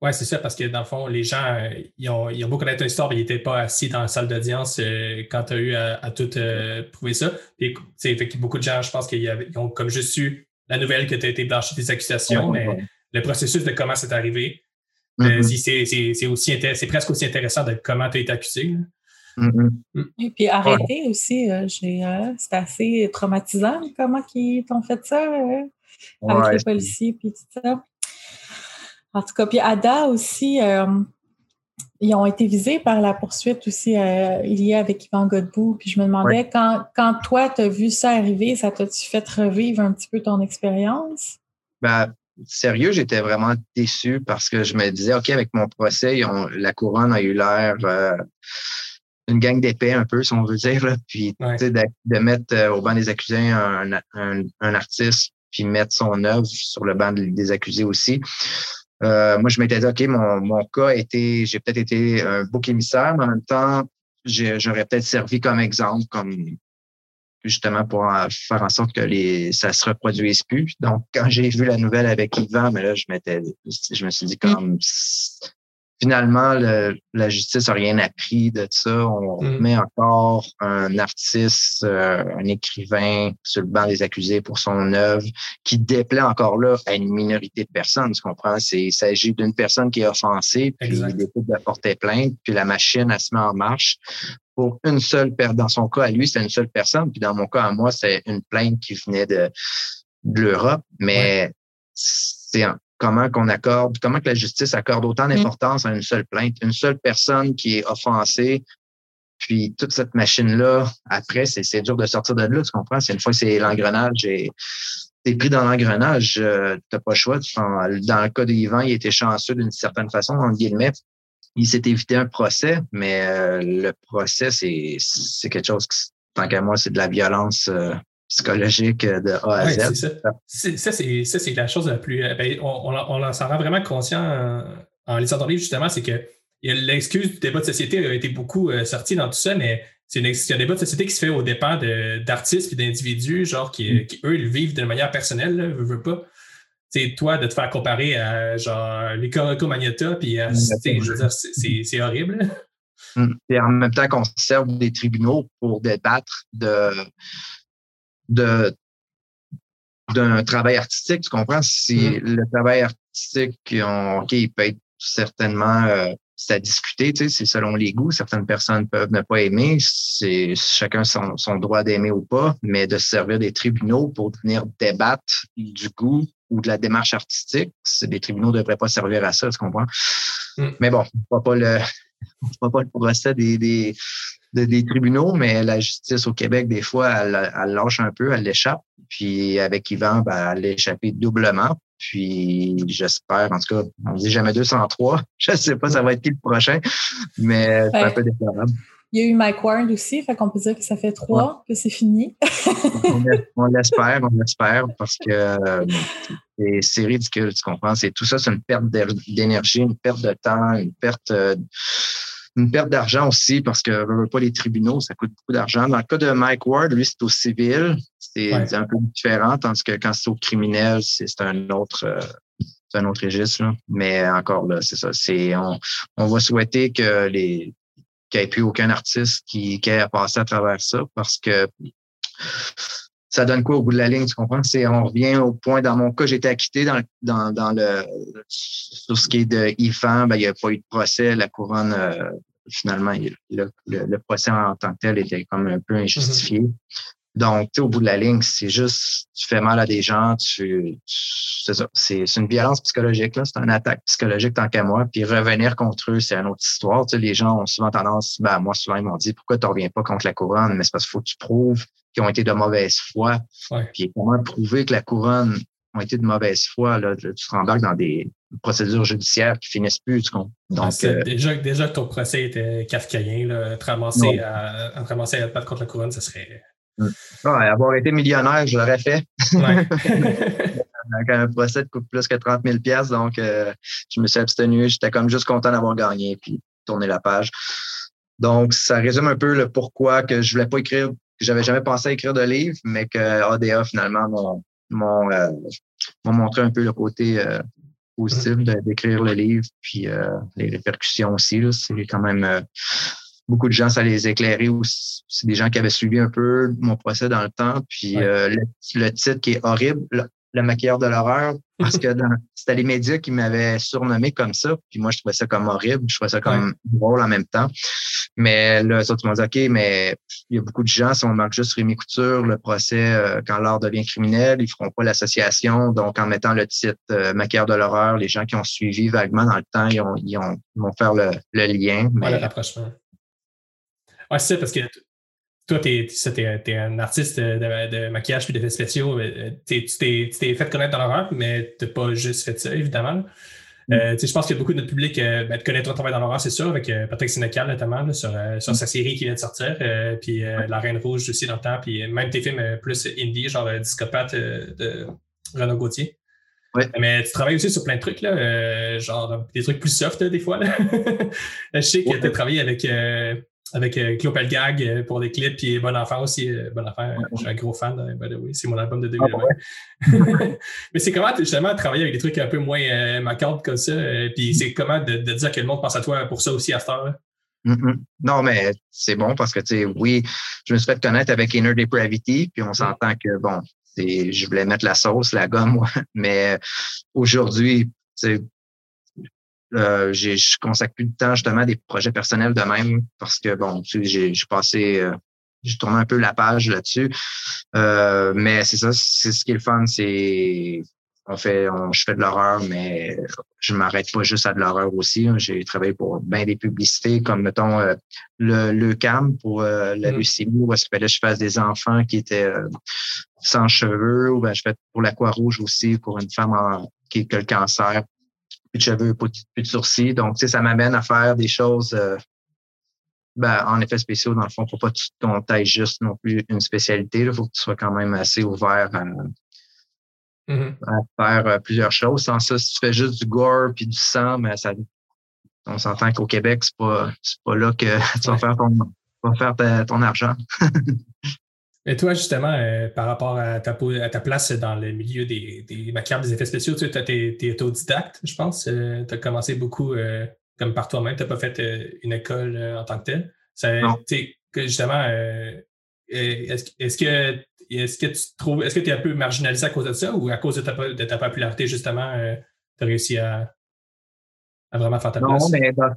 Oui, c'est ça, parce que dans le fond, les gens, ils ont, ils ont beau connaître histoire, mais ils n'étaient pas assis dans la salle d'audience quand tu as eu à, tout prouver ça. Puis, fait beaucoup de gens, je pense qu'ils ont comme juste su la nouvelle que tu as été blanchi des accusations, mais le processus de comment c'est arrivé, euh, mm-hmm. c'est aussi c'est presque aussi intéressant de comment tu as été accusé. Mm-hmm. Mm. Et puis arrêter aussi, euh, euh, c'est assez traumatisant comment ils t'ont fait ça avec les policiers puis tout ça. En tout cas, puis Ada aussi, ils ont été visés par la poursuite aussi euh, il y a avec Yvan Godbout. Puis je me demandais, quand, quand toi, tu as vu ça arriver, ça t'a-tu fait revivre un petit peu ton expérience? Ben, sérieux, j'étais vraiment déçu parce que je me disais, OK, avec mon procès, la couronne a eu l'air euh, une gang d'épais un peu, si on veut dire. Puis de, de, mettre euh, au banc des accusés un, un, un, artiste, puis mettre son œuvre sur le banc des accusés aussi. Euh, moi, je m'étais dit, OK, mon, mon cas été, j'ai peut-être été un bouc émissaire, mais en même temps, j'aurais peut-être servi comme exemple, comme justement pour faire en sorte que les, ça se reproduise plus. Donc, quand j'ai vu la nouvelle avec Yvan, mais là, je m'étais, je me suis dit comme finalement, la justice n'a rien appris de ça. On mm. met encore un artiste, euh, un écrivain sur le banc des accusés pour son œuvre qui déplaît encore là à une minorité de personnes. Tu comprends? il s'agit d'une personne qui est offensée, puis il décide de porter plainte, puis la machine, elle se met en marche pour une seule personne. Dans son cas, à lui, c'est une seule personne, puis dans mon cas, à moi, c'est une plainte qui venait de, l'Europe. Mais c'est comment qu'on accorde, comment que la justice accorde autant mm. d'importance à une seule plainte, une seule personne qui est offensée, puis toute cette machine-là, après, c'est dur de sortir de là, tu comprends? C'est une fois que c'est l'engrenage et t'es pris dans l'engrenage, euh, t'as pas le choix. Dans le cas d'Yvan, il était chanceux d'une certaine façon, en guillemets. Il s'est évité un procès, mais euh, le procès, c'est quelque chose qui, tant qu'à moi, c'est de la violence euh, psychologique de A à Z. Ça, c'est la chose la plus. Euh, ben, on, on, s'en rend vraiment conscient en, lisant ton livre, justement, c'est que l'excuse du débat de société a été beaucoup euh, sortie dans tout ça, mais c'est un débat de société qui se fait au dépend d'artistes et d'individus, genre qui, mm. qui, eux, le vivent de manière personnelle, ne veut pas. C'est toi de te faire comparer à genre les Coroco Magnata, puis c'est horrible. Mm. Et en même temps qu'on serve des tribunaux pour débattre de, de d'un travail artistique, tu comprends? Si mm-hmm. le travail artistique, OK, il peut être certainement euh, c'est à discuter, tu sais, c'est selon les goûts. Certaines personnes peuvent ne pas aimer, c'est chacun son, son droit d'aimer ou pas, mais de se servir des tribunaux pour venir débattre du goût ou de la démarche artistique, des tribunaux ne devraient pas servir à ça, tu comprends? Mm. Mais bon, on ne pas le, on pas le procès des, des, des tribunaux, mais la justice au Québec, des fois, elle, elle lâche un peu, elle l'échappe. Puis avec Yvan, ben, elle l'échappé doublement. Puis j'espère, en tout cas, on dit jamais 203. Je ne sais pas ça va être qui le prochain, mais c'est un peu déplorable. Il y a eu Mike Ward aussi, fait qu'on peut dire que ça fait trois, que c'est fini. on l'espère, on l'espère, parce que euh, c'est ridicule, tu comprends? C'est tout ça, c'est une perte d'énergie, une perte de temps, une perte euh, une perte d'argent aussi parce que pas les tribunaux, ça coûte beaucoup d'argent. Dans le cas de Mike Ward, lui, c'est au civil, c'est un peu différent, tandis que quand c'est au criminel, c'est un autre euh, c'est un autre registre. Mais encore là, c'est ça. C'est on, on va souhaiter que les qu'il n'y ait plus aucun artiste qui, qui ait à passer à travers ça parce que ça donne quoi au bout de la ligne, tu comprends? C'est, on revient au point, dans mon cas, j'ai été acquitté dans, dans, dans le, sur ce qui est de IFAN, ben, il n'y a pas eu de procès, la couronne, euh, finalement, le, le, procès en tant que tel était comme un peu injustifié. Mm-hmm. Donc, au bout de la ligne, c'est juste, tu fais mal à des gens, tu, c'est ça, c'est, une violence psychologique, là, c'est une attaque psychologique tant qu'à moi. Puis revenir contre eux, c'est une autre histoire. Tu sais, les gens ont souvent tendance, ben, moi, souvent, ils m'ont dit, pourquoi tu reviens pas contre la couronne? Mais c'est parce qu'il faut que tu prouves qu'ils ont été de mauvaise foi. Puis comment prouver que la couronne ont été de mauvaise foi, là, tu te rembarques dans des procédures judiciaires qui finissent plus, tu comprends? Donc, euh, déjà, déjà que ton procès était kafkaïen, là, te ramasser à, à, ramasser à contre la couronne, ce serait avoir été millionnaire, je l'aurais fait. Ouais. Avec un procès coûte plus que 30 000 donc euh, je me suis abstenu. J'étais comme juste content d'avoir gagné puis tourner la page. Donc, ça résume un peu le pourquoi que je voulais pas écrire, que j'avais jamais pensé à écrire de livre, mais que ADA finalement m'ont euh, montré un peu le côté euh, positif d'écrire le livre, puis les répercussions aussi. C'est quand même beaucoup de gens, ça les éclairait aussi. C'est des gens qui avaient suivi un peu mon procès dans le temps. Puis euh, le, titre qui est horrible, le, maquilleur de l'horreur, parce que c'était les médias qui m'avaient surnommé comme ça. Puis moi, je trouvais ça comme horrible. Je trouvais ça comme drôle en même temps. Mais là, ça, tu m'as dit, OK, mais il y a beaucoup de gens, si on marque juste Rémi Couture, le procès, euh, quand l'art devient criminel, ils feront pas l'association. Donc, en mettant le titre euh, maquilleur de l'horreur, les gens qui ont suivi vaguement dans le temps, ils, ont, ils, ont, vont faire le, lien. Mais, le rapprochement. Ouais, c'est ça, parce que toi, tu es, un artiste de, maquillage puis d'effets spéciaux. Euh, tu t'es fait connaître dans l'horreur, mais tu n'as pas juste fait ça, évidemment. Mm. Euh, je pense que beaucoup de notre public euh, ben, te connaît ton travail dans l'horreur, c'est sûr, avec Patrick Sénécal notamment, sur, sur, sa série qui vient de sortir, puis La Reine Rouge aussi dans le temps, puis même tes films plus indie, genre Discopathe de Renaud Gauthier. Mais tu travailles aussi sur plein de trucs, là, genre des trucs plus soft des fois. je sais que tu as travaillé avec avec euh, Clopel Gag euh, pour des clips, puis Bon Enfant aussi. Euh, bon Enfant, je suis un gros fan, by the way. C'est mon album de 2020. Ah, Mais c'est comment justement travailler avec des trucs un peu moins euh, macabres comme ça, puis c'est comment de, dire que le monde pense à toi pour ça aussi à cette heure? Mm-hmm. Non, mais c'est bon parce que, tu sais, oui, je me suis fait connaître avec Inner Depravity, puis on s'entend que, bon, je voulais mettre la sauce, la gomme, moi. mais aujourd'hui, euh, je consacre plus de temps justement à des projets personnels de même parce que bon, j'ai passé, euh, j'ai tourné un peu la page là-dessus. Euh, mais c'est ça, c'est ce qui est le fun, c'est on fait, on, je fais de l'horreur, mais je m'arrête pas juste à de l'horreur aussi. Hein. J'ai travaillé pour bien des publicités, comme mettons euh, le, le CAM pour euh, la mmh. leucémie, où est-ce que je fasse des enfants qui étaient sans cheveux, ou ben, je fais pour la Croix-Rouge aussi, pour une femme qui, qui a le cancer plus de cheveux, plus de sourcils. Donc, tu sais, ça m'amène à faire des choses euh, ben, en effet spéciaux, dans le fond, pour pas qu'on taille juste non plus une spécialité. Il faut que tu sois quand même assez ouvert à, mm-hmm. faire euh, plusieurs choses. Sans ça, si tu fais juste du gore puis du sang, mais ben, ça, on s'entend qu'au Québec, c'est pas, pas là que tu vas faire ton, vas faire ton argent. Et toi, justement, euh, par rapport à ta, à ta, place dans le milieu des, des des effets spéciaux, tu es, autodidacte, je pense. Euh, tu as commencé beaucoup euh, comme par toi-même. Tu n'as pas fait une école en tant que telle. Ça, que justement, est-ce que est-ce que tu trouves est-ce que tu es un peu marginalisé à cause de ça ou à cause de ta, de ta popularité, justement, tu as réussi à, vraiment faire ta non, mais dans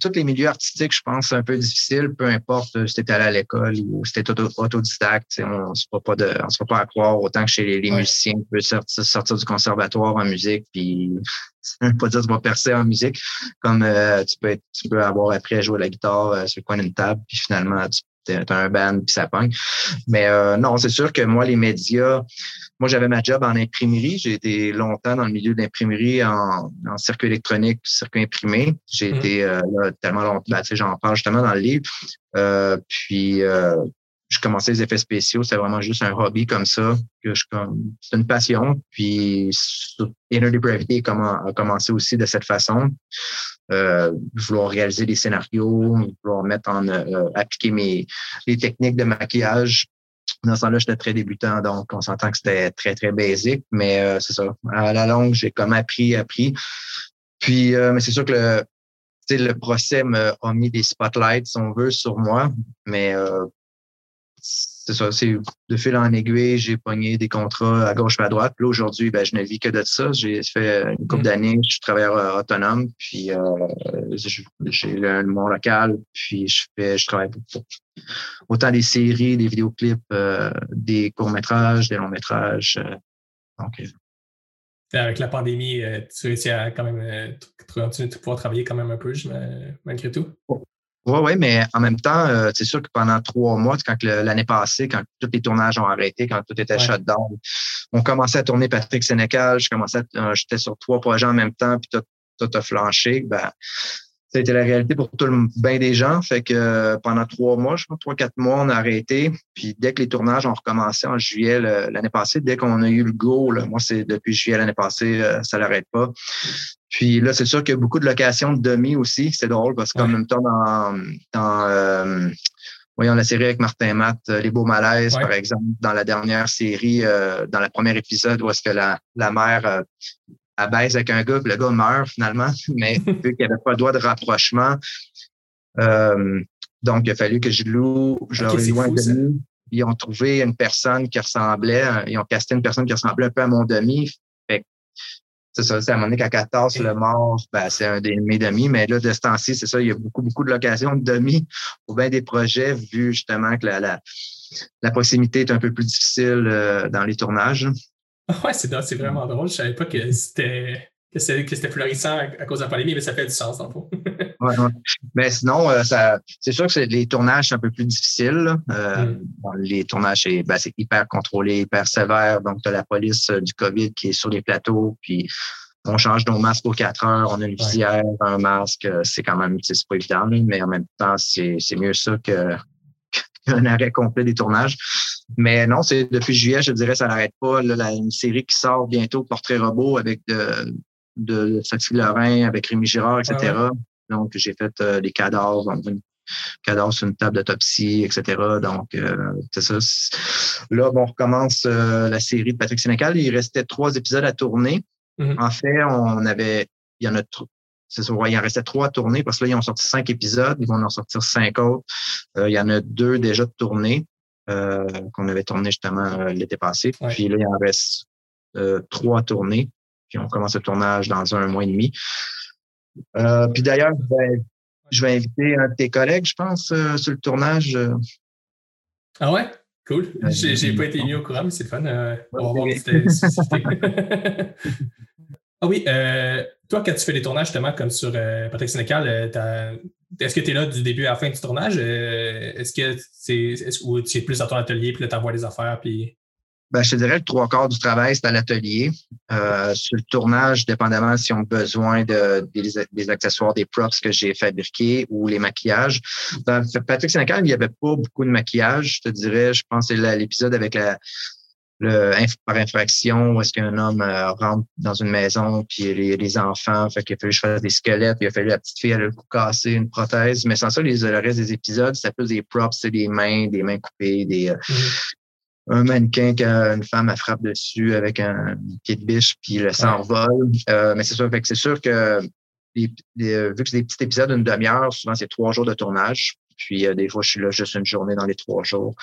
tous les milieux artistiques, je pense, c'est un peu difficile, peu importe euh, si tu étais allé à l'école ou si tu autodidacte. On ne se va pas de, on se pas à croire autant que chez les, musiciens, tu peux sortir, du conservatoire en musique, puis pas dire tu vas percer en musique, comme euh, tu peux tu peux avoir appris à jouer la guitare euh, sur le coin d'une table, puis finalement, tu t'as un ban puis ça pogne. Mais euh, non, c'est sûr que moi, les médias, moi, j'avais ma job en imprimerie. J'ai été longtemps dans le milieu de l'imprimerie en, circuit électronique, circuit imprimé. J'ai mm-hmm. été euh, là tellement longtemps, ben, j'en parle justement dans le livre. Euh, puis je commençais les effets spéciaux, c'était vraiment juste un hobby comme ça, que je c'est une passion. Puis Inner Depravity a commencé aussi de cette façon. Euh, vouloir réaliser des scénarios, vouloir mettre en euh, appliquer mes les techniques de maquillage. Dans ce temps-là, j'étais très débutant, donc on s'entend que c'était très, très basique, mais euh, c'est ça. À la longue, j'ai comme appris, appris. Puis, euh, mais c'est sûr que le, le procès m'a mis des spotlights, si on veut, sur moi, mais c'est ça, c'est de fil en aiguille, j'ai pogné des contrats à gauche et à droite. Là, aujourd'hui, ben, je ne vis que de ça. J'ai fait une couple mm. d'années, je suis travailleur euh, autonome, puis euh, j'ai mon local, puis je fais, je travaille pour, autant des séries, des vidéoclips, euh, des courts-métrages, des longs-métrages. donc, avec la pandémie, tu réussis à quand même continuer de pouvoir travailler quand même un peu, malgré tout? Oui, oui, mais en même temps, euh, c'est sûr que pendant trois mois, quand l'année passée, quand tous les tournages ont arrêté, quand tout était shut down, on commençait à tourner Patrick Sénécal, je commençais euh, j'étais sur trois projets en même temps, puis tout, tout a flanché. Ben, ça a été la réalité pour tout le bien des gens. Fait que euh, pendant trois mois, je crois, trois, quatre mois, on a arrêté. Puis dès que les tournages ont recommencé en juillet l'année passée, dès qu'on a eu le go, là, moi, c'est depuis juillet l'année passée, ça n'arrête pas. Puis là, c'est sûr qu'il y a beaucoup de locations de demi aussi. C'est drôle parce qu'en même temps, dans, dans euh, voyons la série avec Martin Matt, euh, Les Beaux Malaises, par exemple, dans la dernière série, euh, dans le premier épisode, où est-ce que la, la mère euh, abaisse avec un gars, puis le gars meurt finalement, mais vu qu'il n'y avait pas de droit de rapprochement, euh, donc il a fallu que je loue, je leur ai loué un demi. Ils ont trouvé une personne qui ressemblait, ils ont casté une personne qui ressemblait un peu à mon demi. Fait c'est ça, c'est à un moment donné qu'à 14, le mort, ben, c'est un de mes demi, mais là, de ce temps-ci, c'est ça, il y a beaucoup, beaucoup de locations de demi pour bien des projets, vu justement que la, la, la proximité est un peu plus difficile euh, dans les tournages. Ouais, c'est, c'est vraiment drôle. Je savais pas que c'était que c'était florissant à, cause de la pandémie, mais ça fait du sens, dans le fond. ouais, Mais sinon, euh, ça, c'est sûr que les tournages sont un peu plus difficiles. Euh, mm. Les tournages, c'est, ben, c'est hyper contrôlé, hyper sévère. Donc, tu as la police euh, du COVID qui est sur les plateaux, puis on change nos masques aux quatre heures, on a une visière, un masque. C'est quand même, c'est pas évident, mais en même temps, c'est, c'est mieux ça que qu'un arrêt complet des tournages. Mais non, c'est depuis juillet, je dirais, ça n'arrête pas. Là, une série qui sort bientôt, Portrait Robot, avec de, de Sophie Lorrain avec Rémi Girard, etc. Ah donc, j'ai fait euh, des cadavres, une cadavre sur une table d'autopsie, etc. Donc, euh, c'est ça. Là, on recommence euh, la série de Patrick Sénécal. Il restait trois épisodes à tourner. Mm-hmm. En fait, on avait, il y en a c'est ça, il en restait trois tournées parce que là, ils ont sorti cinq épisodes, ils vont en sortir cinq autres. il y en a deux déjà de tournés qu'on avait tourné justement l'été passé. Puis là, il en reste trois tournées. Puis on commence le tournage dans un mois et demi. Euh, puis d'ailleurs, je vais inviter un de tes collègues, je pense, euh, sur le tournage. Euh. Ah ouais? Cool. J'ai pas été mis au courant, mais c'est fun. on va voir Ah oui, toi, quand tu fais des tournages, justement, comme sur Patrick Sénécal, est-ce que tu es là du début à la fin du tournage? est-ce que c'est est tu es plus dans ton atelier, puis là, tu envoies les affaires, puis. Ben, je te dirais que trois quarts du travail, c'est à l'atelier. Euh, sur le tournage, dépendamment si on a besoin de, des, accessoires, des props que j'ai fabriqués ou les maquillages. Dans Patrick Sénécal, il n'y avait pas beaucoup de maquillage. Je te dirais, je pense que c'est l'épisode avec la, le par infraction où est-ce qu'un homme euh, rentre dans une maison puis les, les enfants fait qu'il a fallu que je fasse des squelettes il a fallu la petite fille elle a le casser une prothèse mais sans ça les le reste des épisodes c'est plus des props c'est des mains des mains coupées des euh, mm-hmm un mannequin qu'une femme a frappe dessus avec un pied de biche, puis le sang vole. Euh, mais c'est sûr, c'est sûr que vu que c'est des petits épisodes d'une demi-heure, souvent c'est trois jours de tournage. Puis euh, des fois, je suis là juste une journée dans les trois jours.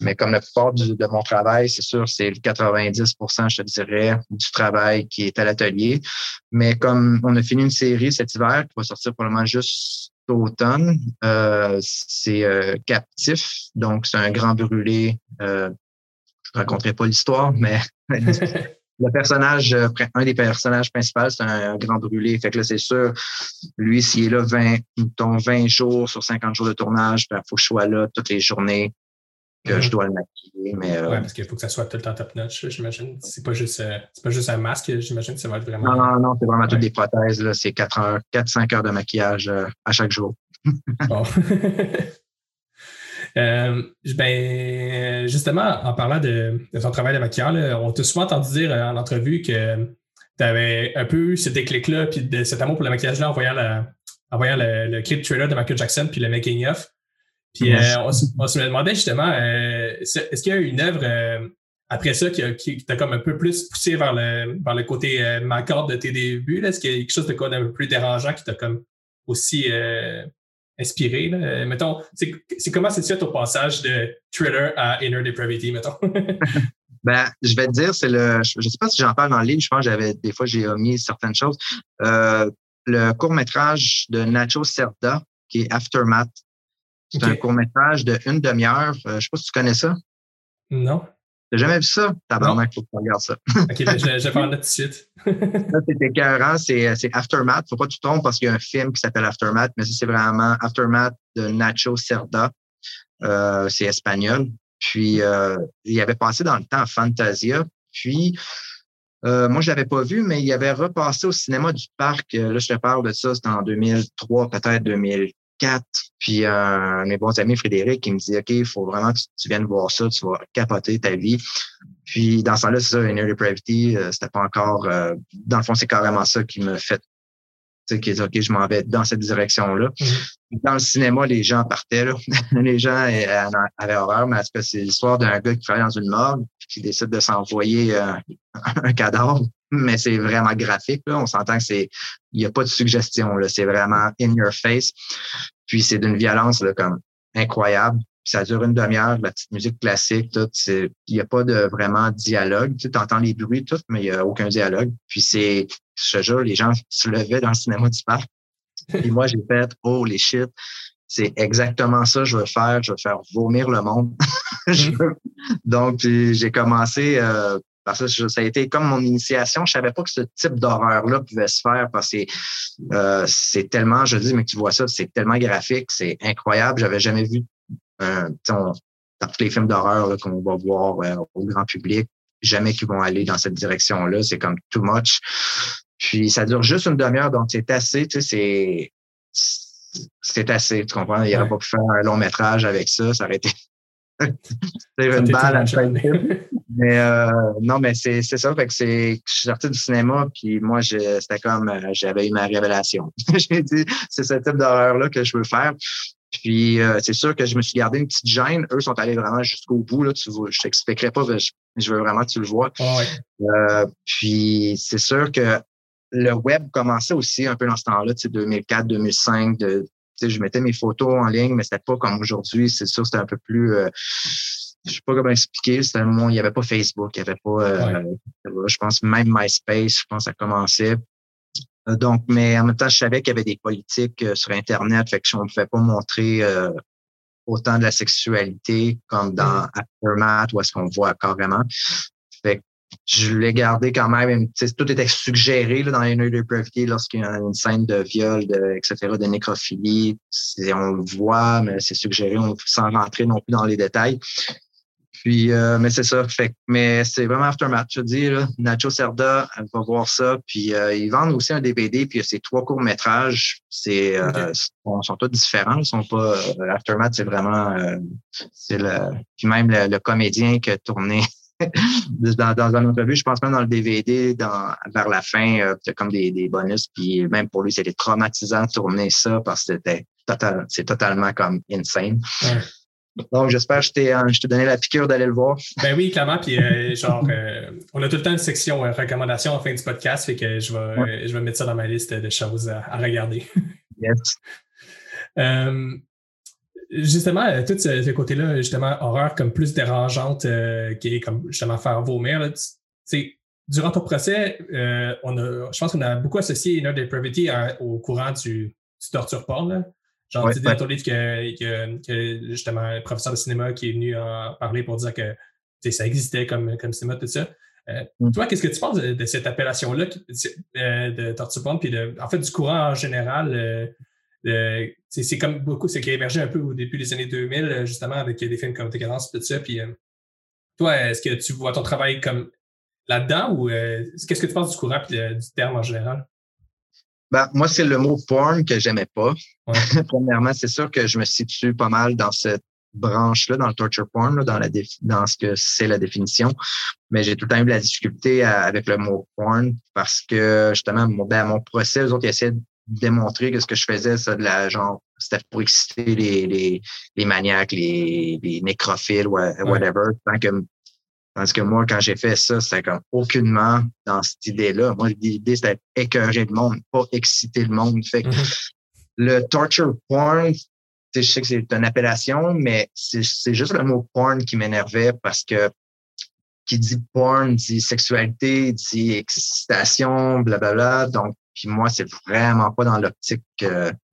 Mais comme la plupart de mon travail, c'est sûr, c'est le 90% je te dirais, du travail qui est à l'atelier. Mais comme on a fini une série cet hiver qui va sortir probablement juste automne, euh, c'est captif. Donc, c'est un grand brûlé je raconterai pas l'histoire, mais le personnage, euh, un des personnages principaux, c'est un, grand brûlé. Fait que là, c'est sûr, lui, s'il est là 20, 20 jours sur 50 jours de tournage, il ben, faut que je sois là toutes les journées que je mhm. dois le maquiller. Mais, euh, parce qu'il faut que ça soit tout le temps top notch, j'imagine. C'est pas juste euh, pas juste un masque, j'imagine que ça va être vraiment. Non, non, non, c'est vraiment toutes des prothèses. C'est 4 heures, 4-5 heures de maquillage à chaque jour. bon. Euh, ben, justement, en parlant de, ton travail de maquilleur, on t'a souvent entendu dire euh, en entrevue que tu avais un peu eu ce déclic-là, puis de cet amour pour le maquillage-là en voyant, le, clip trailer de Michael Jackson, puis le making-of. Puis euh, on, se demandait justement, est-ce qu'il y a une œuvre après ça qui, t'a comme un peu plus poussé vers le, vers le côté euh, de tes débuts? Est-ce qu'il y a quelque chose de quoi d'un peu plus dérangeant qui t'a comme aussi inspiré? Là? Mettons, c'est comment c'est fait au passage de thriller à Inner Depravity, mettons? ben, je vais te dire, c'est le. Je ne sais pas si j'en parle dans le livre, je pense que j'avais des fois j'ai omis certaines choses. Euh, le court-métrage de Nacho Cerda, qui est Aftermath. C'est un court-métrage de une demi-heure. Euh, je ne sais pas si tu connais ça. Non. T'as jamais vu ça? Tabarnak, faut que tu regardes ça. OK, ben, je, je vais parler tout de suite. ça, c'est écœurant. C'est, c'est Aftermath. Faut pas que tu trompes parce qu'il y a un film qui s'appelle Aftermath, mais ça, c'est vraiment Aftermath de Nacho Cerda. Euh, c'est espagnol. Puis, euh, il avait passé dans le temps à Fantasia. Puis, euh, moi, je l'avais pas vu, mais il avait repassé au cinéma du parc. Là, je te parle de ça, c'était en 2003, peut-être 2004. Puis euh, mes bons amis Frédéric, qui me dit OK, il faut vraiment que tu, viennes voir ça, tu vas capoter ta vie. Puis dans ce temps-là, c'est ça, Inner Depravity, euh, c'était pas encore. Euh, dans le fond, c'est carrément ça qui me fait tu sais, qui dit OK, je m'en vais dans cette direction-là. Mm-hmm. Dans le cinéma, les gens partaient, là. les gens avaient horreur, mais que c'est l'histoire d'un gars qui travaille dans une morgue qui décide de s'envoyer un cadavre mais c'est vraiment graphique. Là. On s'entend que c'est, il n'y a pas de suggestion. Là. C'est vraiment in your face. Puis c'est d'une violence là, comme incroyable. ça dure une demi-heure, la petite musique classique, tout. Il n'y a pas de vraiment dialogue. Tu entends les bruits, tout, mais il n'y a aucun dialogue. Puis c'est, je te jure, les gens se levaient dans le cinéma du parc. Et moi, j'ai fait, oh les shit, c'est exactement ça que je veux faire. Je veux faire vomir le monde. Mm-hmm. Donc, j'ai commencé euh, parce que ça a été comme mon initiation. Je savais pas que ce type d'horreur-là pouvait se faire parce que euh, c'est tellement, je dis, mais tu vois ça, c'est tellement graphique, c'est incroyable. J'avais jamais vu euh, dans tous les films d'horreur qu'on va voir euh, au grand public, jamais qu'ils vont aller dans cette direction-là. C'est comme too much. Puis ça dure juste une demi-heure, donc c'est assez, tu sais, c'est c'est assez, tu comprends? Il n'aurait pas pu faire un long métrage avec ça, ça aurait été c'est une balle à Mais euh, non, mais c'est ça. Fait que c'est, je suis sorti du cinéma, puis moi, c'était comme euh, j'avais eu ma révélation. J'ai dit, c'est ce type d'horreur-là que je veux faire. Puis euh, c'est sûr que je me suis gardé une petite gêne. Eux sont allés vraiment jusqu'au bout. Là, tu vois, je t'expliquerai pas, mais je, veux vraiment que tu le vois. puis c'est sûr que le web commençait aussi un peu dans ce temps-là, 2004, 2005, de je mettais mes photos en ligne, mais c'était pas comme aujourd'hui. C'est sûr, c'était un peu plus. Euh, je sais pas comment expliquer. C'était il n'y avait pas Facebook, il n'y avait pas. Euh, je pense même MySpace, je pense que ça commençait. Euh, donc, mais en même temps, je savais qu'il y avait des politiques sur Internet, fait que on ne pouvait pas montrer autant de la sexualité comme dans. Aftermath, où est-ce qu'on voit carrément. Fait que je l'ai gardé quand même. Tout était suggéré là, dans les de Depravity lorsqu'il y a une scène de viol, de, etc., de nécrophilie. On le voit, mais c'est suggéré on, sans rentrer non plus dans les détails. Puis, euh, mais c'est ça. Fait, mais c'est vraiment Aftermath, je dis. Là, Nacho Cerda, elle va voir ça. Puis, euh, ils vendent aussi un DVD. Puis, il y a ces trois courts-métrages. C'est, euh, sont, tous différents. Ils sont pas. Aftermath, c'est vraiment. c'est le. Puis même le, le comédien qui a tourné dans, dans une entrevue, je pense même dans le DVD, dans, vers la fin, euh, comme des, des, bonus. Puis même pour lui, c'était traumatisant de tourner ça parce que c'était total, c'est totalement comme insane. Donc, j'espère que je t'ai, euh, je t'ai donné la piqûre d'aller le voir. Ben oui, clairement. Puis, euh, genre, on a tout le temps une section recommandations en fin du podcast, fait que je vais, je vais mettre ça dans ma liste de choses à, à regarder. yes justement, euh, tout ce, côté-là, justement, horreur comme plus dérangeante, euh, qui est comme justement faire vomir, c'est durant ton procès, euh, on a, je pense qu'on a beaucoup associé Inner Depravity au courant du, du torture porn. Genre, tu dis dans ton livre que, que, justement, le professeur de cinéma qui est venu en parler pour dire que ça existait comme, comme cinéma, tout ça. Mm. Toi, qu'est-ce que tu penses de, cette appellation-là de Tortue Porn, puis de, en fait du courant en général? c'est comme beaucoup, c'est qui a émergé un peu au début des années 2000, justement, avec des films comme Décadence, tout ça. Puis, toi, est-ce que tu vois ton travail comme là-dedans ou qu'est-ce que tu penses du courant et du terme en général? Ben, moi, c'est le mot porn que j'aimais pas. Premièrement, c'est sûr que je me situe pas mal dans cette branche-là, dans le torture porn, dans, la dans ce que c'est la définition. Mais j'ai tout le temps eu de la difficulté avec le mot porn parce que justement, mon, ben, mon procès, les autres, ils essaient de démontrer que ce que je faisais, ça de la genre, c'était pour exciter les, les, les maniaques, les, les nécrophiles, whatever. Tant que parce que moi, quand j'ai fait ça, c'était comme aucunement dans cette idée-là. Moi, l'idée, c'était écœurer le monde, pas exciter le monde. Fait que mm-hmm. le torture porn, je sais que c'est une appellation, mais c'est juste le mot porn qui m'énervait parce que qui dit porn dit sexualité, dit excitation, blablabla. Donc, puis moi, c'est vraiment pas dans l'optique,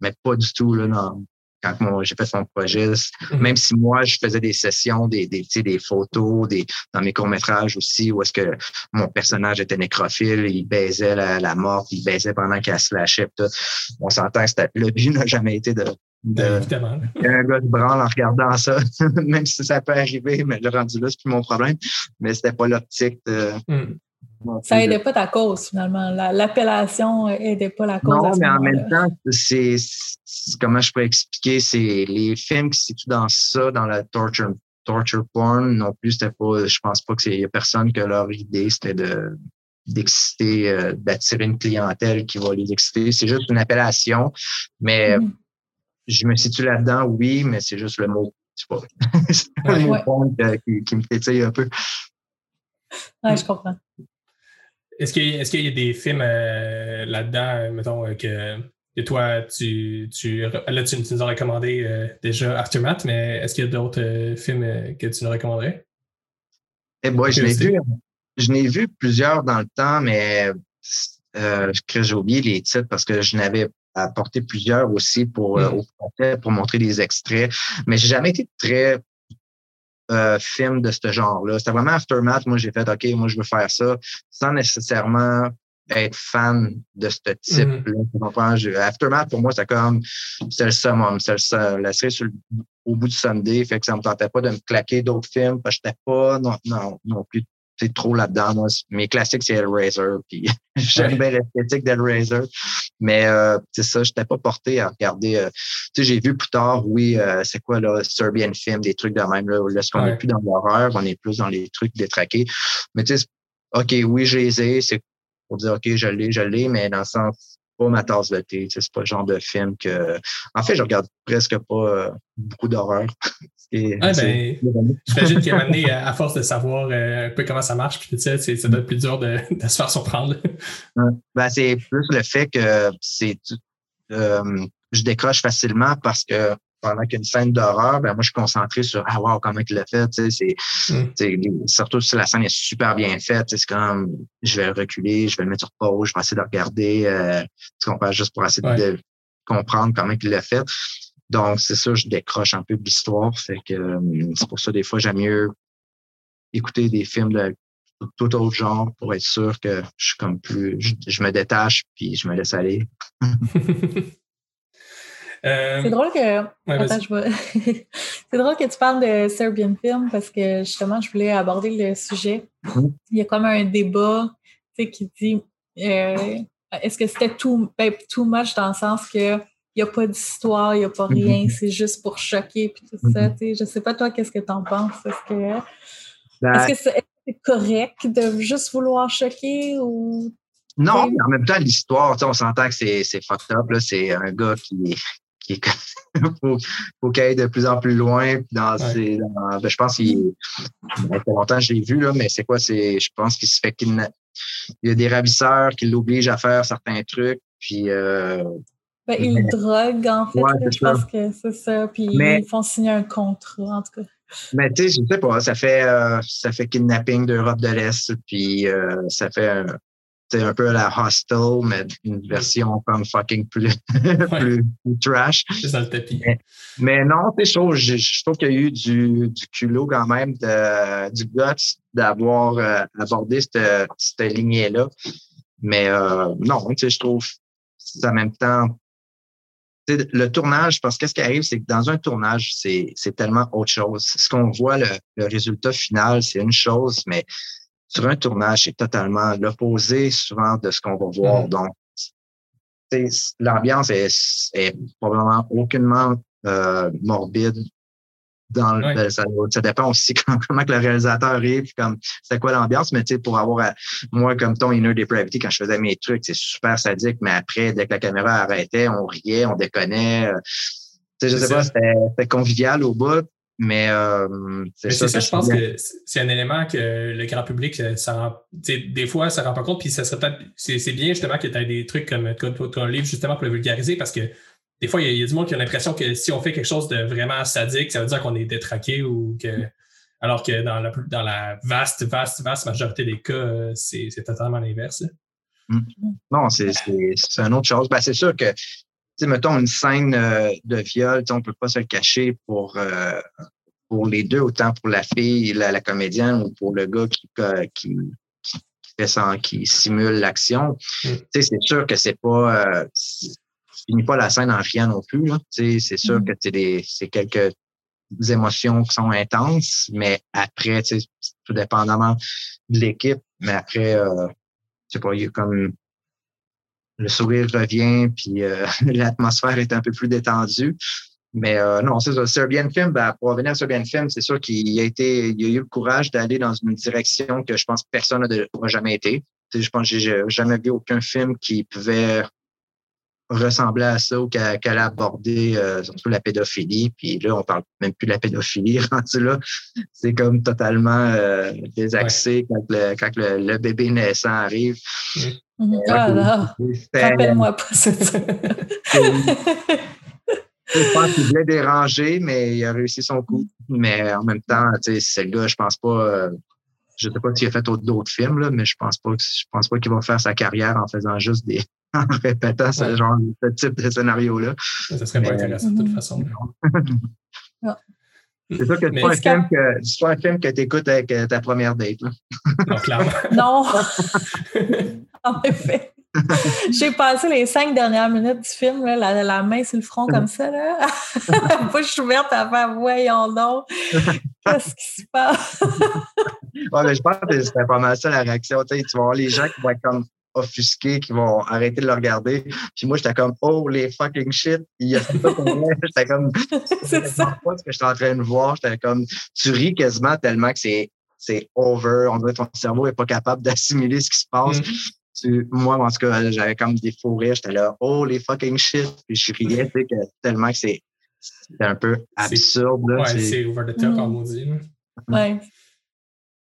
mais pas du tout là, dans, quand j'ai fait mon projet. Mhm. Même si moi, je faisais des sessions, des, des, des photos, des, dans mes courts-métrages aussi, où est-ce que mon personnage était nécrophile, il baisait la, la mort, il baisait pendant qu'elle se lâchait. Tout. On s'entend que le but n'a jamais été de, de un gars de branle en regardant ça, même si ça peut arriver, mais le rendu là, c'est plus mon problème. Mais c'était pas l'optique de, mm. Ça n'aidait pas ta cause, finalement. L'appellation n'aidait pas la cause. Non, mais en même temps, c'est comment je peux expliquer, c'est les films qui se situent dans ça, dans la torture, torture porn, non plus, c'était pas, je pense pas que c'est personne que leur idée, c'était de d'exciter, euh, d'attirer une clientèle qui va les exciter. C'est juste une appellation, mais mm-hmm. je me situe là-dedans, oui, mais c'est juste le mot, le porn qui, qui me pétille un peu. Oui, je comprends. Est-ce qu'il y, a des films euh, là-dedans, mettons, euh, que, toi, tu, tu, là, tu, nous as recommandé euh, déjà Aftermath, mais est-ce qu'il y a d'autres films que tu nous recommanderais? Eh ben, je l'ai vu. Je n'ai vu plusieurs dans le temps, mais j'ai oublié les titres parce que je n'avais apporté plusieurs aussi pour, hmm. pour montrer des extraits. Mais j'ai jamais été très euh, film de ce genre-là. C'était vraiment Aftermath. Moi, j'ai fait, OK, moi, je veux faire ça sans nécessairement être fan de ce type-là. Mm-hmm. Aftermath, pour moi, c'est comme, c'est le summum, c'est la série sur au bout du Sunday. Fait que ça me tentait pas de me claquer d'autres films parce que j'étais pas non, non, non plus c'est trop là-dedans. Moi, mes classiques, c'est Hellraiser. Puis j'aime bien l'esthétique d'Hellraiser. Mais euh, c'est ça, je n'étais pas porté à regarder. Euh, tu sais, j'ai vu plus tard, oui, euh, c'est quoi là, Serbian Film, des trucs de même. Là, là ce qu'on n'est plus dans l'horreur, on est plus dans les trucs détraqués. Mais tu sais, OK, oui, je les ai, c'est pour dire OK, je l'ai, je l'ai, mais dans le sens pas ma tasse de thé. C'est pas le genre de film que. En fait, je regarde presque pas beaucoup d'horreur. Ah, ben, J'imagine qu'à euh, à force de savoir euh, un peu comment ça marche, puis ça, ça doit être plus dur de, de se faire surprendre. Ben, c'est plus le fait que c'est euh, je décroche facilement parce que pendant qu'une scène d'horreur, ben moi, je suis concentré sur Ah wow, comment il l'a fait. C'est, mm. Surtout si la scène est super bien faite. C'est comme je vais reculer, je vais le mettre sur pause, je vais essayer de regarder euh, tu comprends, juste pour essayer de comprendre comment il l'a fait. Donc, c'est ça, je décroche un peu de l'histoire. Fait que euh, c'est pour ça, des fois, j'aime mieux écouter des films de tout autre genre pour être sûr que je suis comme plus. Je, me détache puis je me laisse aller. Euh, c'est drôle que. Attends, je c'est drôle que tu parles de Serbian Film parce que justement, je voulais aborder le sujet. Mm-hmm. Il y a comme un débat qui dit euh, est-ce que c'était tout, ben, too much dans le sens que il n'y a pas d'histoire, il n'y a pas rien, mm-hmm. c'est juste pour choquer puis tout ça. Mm-hmm. Je ne sais pas toi, qu'est-ce que tu en penses? Est-ce que ben c'est correct de juste vouloir choquer ou? Non, mais en même temps, l'histoire, on s'entend que c'est fucked up. C'est un gars qui, qui faut, faut qu'il aille de plus en plus loin. Dans ben, je pense qu'il ça fait longtemps je l'ai vu, là, mais c'est quoi? C'est, je pense qu'il se fait qu'il Il y a des ravisseurs qui l'obligent à faire certains trucs. Puis euh, ben, ils droguent, en fait. je pense que c'est ça. Puis ils font signer un contrat, en tout cas. Mais tu sais, je sais pas, ça fait, euh, ça fait kidnapping d'Europe de l'Est, puis euh, ça fait c'est un peu à la Hostel, mais une version comme fucking plus, plus, trash. C'est dans le tapis. Mais, non, je trouve, je, je trouve qu'il y a eu du, du culot quand même, de, du guts d'avoir euh, abordé cette, cette lignée-là. Mais euh, non, je trouve en même temps le tournage, parce que ce qui arrive, c'est que dans un tournage, c'est tellement autre chose. Ce qu'on voit, le, le, résultat final, c'est une chose, mais sur un tournage, c'est totalement l'opposé souvent de ce qu'on va voir. Mm. Donc, l'ambiance est, est, probablement aucunement euh, morbide dans le, ça, ça, dépend aussi comment, que le réalisateur arrive, comme c'est quoi l'ambiance, mais tu sais, pour avoir moi comme ton Inner Depravity, quand je faisais mes trucs, c'est super sadique, mais après, dès que la caméra arrêtait, on riait, on déconnait. Euh, tu sais, je sais pas, c'était convivial au bout. Mais, euh, c'est ça, ça je pense que c'est un élément que le grand public, euh, ça des fois, ça ne rend pas compte. Puis ça serait peut-être. C'est bien justement que tu as des trucs comme ton livre justement pour le vulgariser parce que des fois, il y, a du monde qui a l'impression que si on fait quelque chose de vraiment sadique, ça veut dire qu'on est détraqué ou que. Alors que dans la, dans la vaste, vaste, vaste majorité des cas, euh, c'est totalement l'inverse. Mmh. Non, c'est une autre chose. Ben, c'est sûr que sais, mettons une scène euh, de viol, on ne peut pas se le cacher pour, euh, pour les deux, autant pour la fille, la, la comédienne, ou pour le gars qui, qui, qui fait sans, qui simule l'action. Mm. C'est sûr que c'est pas. Euh, finis pas la scène en rien non plus. C'est sûr mm. que c'est quelques émotions qui sont intenses, mais après, tout dépendamment de l'équipe, mais après, euh, je sais pas, il y a comme le sourire revient, puis euh, l'atmosphère est un peu plus détendue. Mais euh, non, c'est ça. Serbian Film, ben, pour revenir à Serbian Film, c'est sûr qu'il a été, il a eu le courage d'aller dans une direction que je pense personne n'a jamais été. je pense que j'ai jamais vu aucun film qui pouvait ressembler à ça ou qu'elle qu abordé euh, surtout la pédophilie. Puis là, on parle même plus de la pédophilie rendu là. C'est comme totalement euh, désaxé quand, le, quand le, bébé naissant arrive. Mm. Mhm. Ah là, rappelle-moi pas ça. Je pense qu'il voulait déranger, mais il a réussi son coup. Mais en même temps, c'est le gars, je pense pas. Euh, je ne sais pas s'il a fait d'autres films, là, mais je pense pas je pense pas qu'il va faire sa carrière en faisant juste des. En répétant ce genre ce type de scénario-là. Ça serait pas intéressant de toute mhm. façon. C'est sûr que c'est pas, un film que, pas un film que tu écoutes avec euh, ta première date. Là. Non, clairement. non. en effet. J'ai passé les cinq dernières minutes du film, là, la, main sur le front comme ça. Là. la bouche ouverte à faire voyons donc. Qu'est-ce qui se passe? ouais, mais je pense que c'était pas mal ça la réaction. Tu vas voir les gens qui vont être comme offusqués, qui vont arrêter de le regarder. Puis moi, j'étais comme, oh, les fucking shit. Il y a ça pour moi. J'étais comme, c'est ça. pas ce que j'étais en train de voir. J'étais comme, tu ris quasiment tellement que c'est, c'est over. On dirait que ton cerveau n'est pas capable d'assimiler ce qui se passe. Mm. moi, en tout cas, j'avais comme des faux rires. J'étais là, oh, les fucking shit. Puis je riais, tu sais, que, tellement que c'est, c'est un peu absurde. Là, ouais, c'est over the top, comme on dit. Ouais.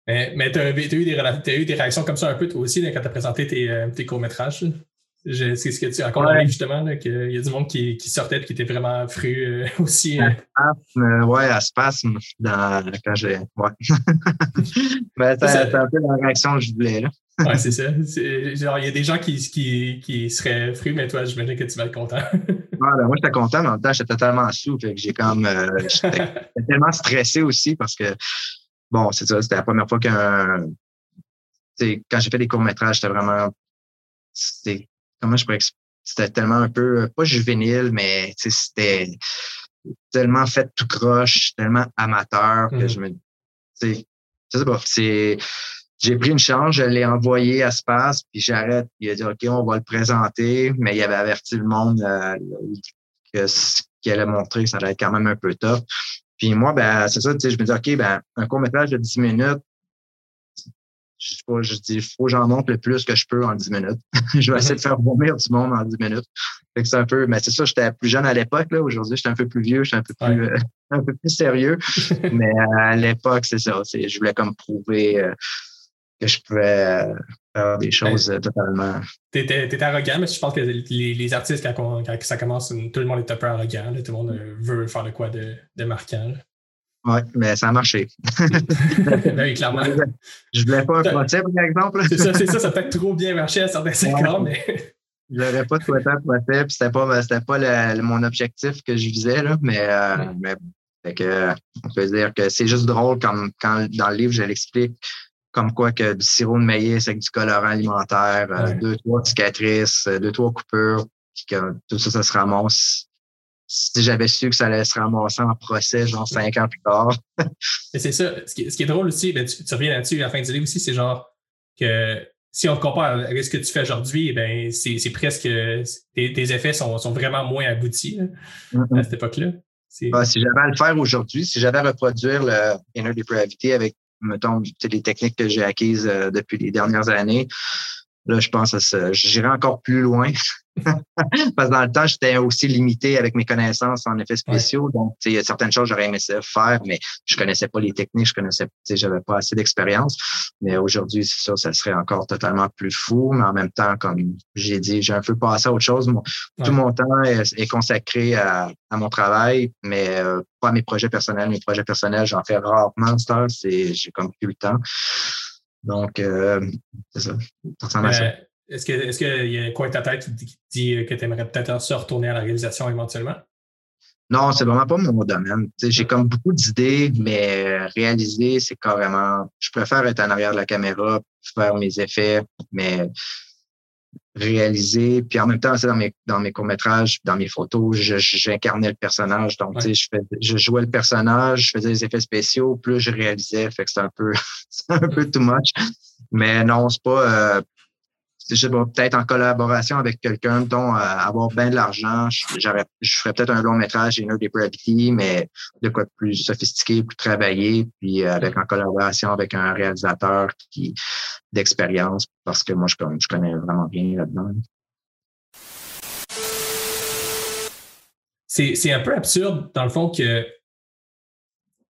Mais, tu as, eu des, eu des réactions comme ça un peu toi aussi quand tu as présenté tes, euh, tes courts-métrages. C'est ce que tu racontes ouais. justement, qu'il y a du monde qui, qui sortait et qui était vraiment fru euh, aussi. Euh. Spasme, ouais, à spasme dans, quand j'ai. Ouais. Mais c'est un peu la réaction que je voulais. Là. ouais, c'est ça. Genre, il y a des gens qui, qui, qui seraient frus, mais toi, j'imagine que tu vas être content. ben, moi, j'étais content, mais en même temps, j'étais totalement sous. Fait que j'ai comme. j'étais tellement stressé aussi parce que bon, c'est ça, c'était la première fois qu'un. Quand j'ai fait des courts-métrages, c'était vraiment. C'était. Comment je pourrais C'était tellement un peu, pas juvénile, mais c'était tellement fait tout croche, tellement amateur que mmh je me. C'est pas. C'est. J'ai pris une chance, je l'ai envoyé à Space, puis j'arrête. Il a dit OK, on va le présenter, mais il avait averti le monde euh, que ce qu'il allait montrer, ça allait être quand même un peu top. Puis moi, ben, c'est ça, tu sais, je me dis, OK, ben, un court-métrage de 10 minutes, je sais pas, je dis, il faut que j'en montre le plus que je peux en 10 minutes. je vais essayer de faire vomir du monde en 10 minutes. Fait que c'est un peu, mais c'est ça, j'étais plus jeune à l'époque, là. Aujourd'hui, j'étais un peu plus vieux, j'étais un peu plus, euh, un peu plus sérieux. mais à l'époque, c'est ça. C'est, je voulais comme prouver euh, que je pouvais euh, faire des choses totalement. T'étais, arrogant, mais je pense que les, les artistes, quand, quand, ça commence, tout le monde est un peu arrogant. tout le monde veut faire de quoi de, de marquant. Oui, mais ça a marché. ben oui, clairement. Je voulais pas un procès, par exemple. c'est ça, c'est ça, ça peut trop bien marcher à certains égards, mais. Je n'aurais pas souhaité un procès, puis c'était pas, pas le, mon objectif que je visais, là, mais, euh, mais fait que, on peut dire que c'est juste drôle comme quand dans le livre, je l'explique comme quoi que du sirop de maïs avec du colorant alimentaire, euh, deux, trois cicatrices, euh, deux, trois coupures, puis que tout ça, ça se ramasse. Si j'avais su que ça allait se ramasser en procès, genre cinq ans plus tard. c'est ça. Ce qui, est drôle aussi, ben, tu, reviens là-dessus à la fin du livre aussi, c'est genre que si on compare avec ce que tu fais aujourd'hui, ben c'est presque tes, effets sont, sont, vraiment moins aboutis à cette époque-là. Ah, si j'avais à le faire aujourd'hui, si j'avais à reproduire le Inner Depravity avec mettons, les techniques que j'ai acquises euh, depuis les dernières années. Là, je pense que j'irai encore plus loin. Parce que dans le temps, j'étais aussi limité avec mes connaissances en effets spéciaux. Donc, il y a certaines choses que j'aurais aimé faire, mais je connaissais pas les techniques, je connaissais, j'avais pas assez d'expérience. Mais aujourd'hui, c'est sûr, ça serait encore totalement plus fou. Mais en même temps, comme j'ai dit, j'ai un peu passé à autre chose. Tout mon temps est, consacré à, mon travail, mais euh, pas à mes projets personnels. Mes projets personnels, j'en fais rarement, c'est j'ai comme plus le temps. Donc, euh, c'est ça. Est-ce qu'il est y a coin de ta tête qui te dit que tu aimerais peut-être se retourner à la réalisation éventuellement? Non, c'est vraiment pas mon domaine. J'ai comme beaucoup d'idées, mais réaliser, c'est carrément. Je préfère être en arrière de la caméra, faire mes effets, mais réaliser. Puis en même temps, dans mes, dans mes courts-métrages, dans mes photos, j'incarnais le personnage. Donc, tu sais, je, je jouais le personnage, je faisais des effets spéciaux, plus je réalisais. Fait que c'est un peu, un peu too much. Mais non, c'est pas. Euh, je peut-être en collaboration avec quelqu'un, dont euh, avoir bien de l'argent, je, je ferais peut-être un long métrage Inner Depravity, mais de quoi plus sophistiqué, plus travaillé, puis euh, avec en collaboration avec un réalisateur qui d'expérience, parce que moi, je, je connais vraiment bien là-dedans. C'est un peu absurde, dans le fond, que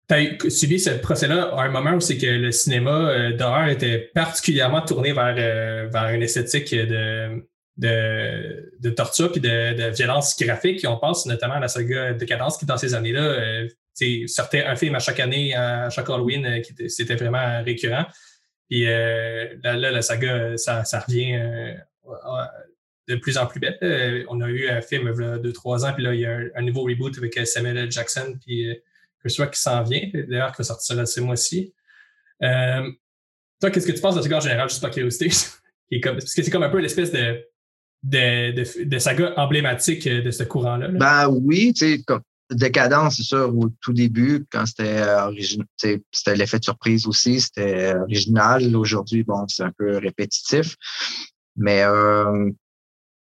tu as suivi ce procès-là à un moment où c'est que le cinéma euh, d'horreur était particulièrement tourné vers, euh, vers une esthétique de, de, torture puis de, violence graphique. on pense notamment à la saga Décadence qui, dans ces années-là, euh, sortait un film à chaque année, à chaque Halloween, euh, qui c'était vraiment récurrent. Puis là, là, la saga, ça, revient de plus en plus belle. on a eu un film il y a deux, trois ans, puis là, il y a un, un nouveau reboot avec Samuel L. Jackson, puis que qui s'en vient, d'ailleurs, qui va sortir ce mois-ci. Euh, toi, qu'est-ce que tu penses de ce gars général, juste par curiosité? parce que c'est comme un peu l'espèce de, de, saga emblématique de ce courant-là. Ben oui, tu sais, comme Décadence, c'est sûr, au tout début, quand c'était euh, c'était l'effet de surprise aussi, c'était original. Aujourd'hui, bon, c'est un peu répétitif. Mais euh,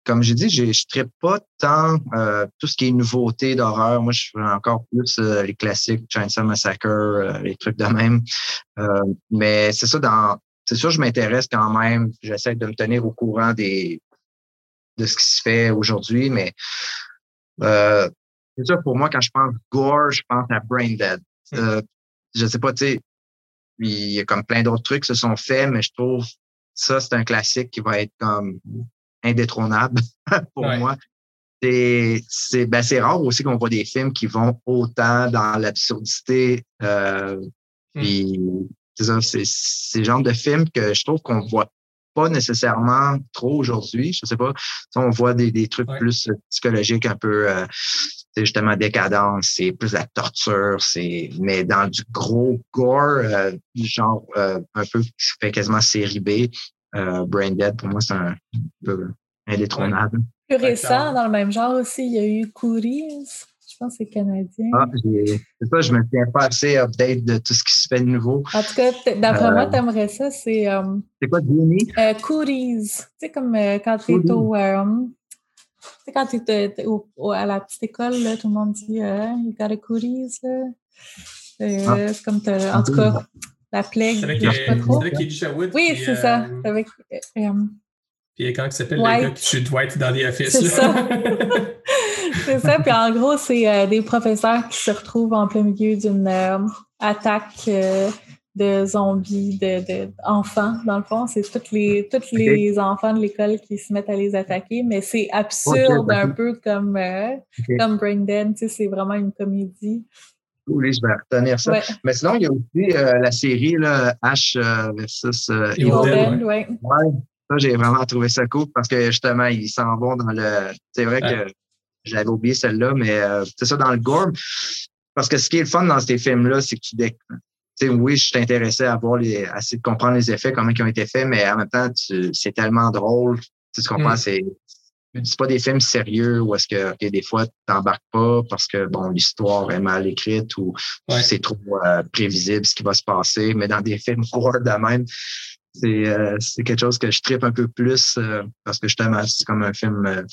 comme j'ai dit, je ne pas tant euh, tout ce qui est nouveauté d'horreur. Moi, je fais encore plus euh, les classiques, Chainsaw Massacre, euh, les trucs de même. mais c'est ça, dans c'est sûr, je m'intéresse quand même. J'essaie de me tenir au courant des de ce qui se fait aujourd'hui, mais c'est ça pour moi, quand je pense gore, je pense à Brain Dead. Hmm. je sais pas, tu sais, il y a comme plein d'autres trucs qui se sont faits, mais je trouve ça, c'est un classique qui va être comme indétrônable pour moi. C'est ben, rare aussi qu'on voit des films qui vont autant dans l'absurdité. Euh, hmm. C'est le genre de film que je trouve qu'on voit pas nécessairement trop aujourd'hui. Je sais pas. On voit des, des trucs plus psychologiques, un peu euh, justement décadence, c'est plus la torture, c'est mais dans du gros gore, euh, genre euh, un peu qui fait quasiment série B, euh, Brain Dead, pour moi, c'est un peu indétrônable. Plus récent, dans le même genre aussi, il y a eu Couris. Je pense que c'est canadien. Ah, c'est ça, je me tiens pas assez update de tout ce qui se fait de nouveau. En tout cas, d'après moi, euh, tu aimerais ça. C'est euh, C'est quoi, Disney? Euh, Tu sais, comme euh, quand tu es au. tu sais, quand tu es à la petite école, là, tout le monde dit You got a Couris. Ah. C'est comme. En tout cas, la plague. C'est avec, Elisha Wood. Oui, c'est ça. Avec, puis quand il s'appelle le gars qui tue Dwight dans The Office. C'est ça. c'est ça. Puis en gros, c'est euh, des professeurs qui se retrouvent en plein milieu d'une euh, attaque euh, de zombies, d'enfants, de, dans le fond. C'est tous les, toutes les enfants de l'école qui se mettent à les attaquer, mais c'est absurde un peu comme, comme Brain Dead. Tu sais, c'est vraiment une comédie. Oui, je vais retenir ça. Ouais. Mais sinon, il y a aussi euh, la série là, Ash euh, versus euh, Evil ouais. Ouais, ça, j'ai vraiment trouvé ça cool parce que justement, ils s'en vont dans le. C'est vrai Ouais. que j'avais oublié celle-là, mais euh, c'est ça dans le gore. Parce que ce qui est le fun dans ces films-là, c'est que tu déc... tu sais, oui, je suis intéressé à voir les, à essayer de comprendre les effets, comment ils ont été faits, mais en même temps, tu, c'est tellement drôle. Tu sais, tu comprends, Mm. c'est, c'est pas des films sérieux où est-ce que, des fois, tu t'embarques pas parce que, bon, l'histoire est mal écrite ou Ouais. c'est trop euh, prévisible ce qui va se passer. Mais dans des films gore de même, c'est, euh, c'est quelque chose que je tripe un peu plus euh, parce que justement, c'est comme un film,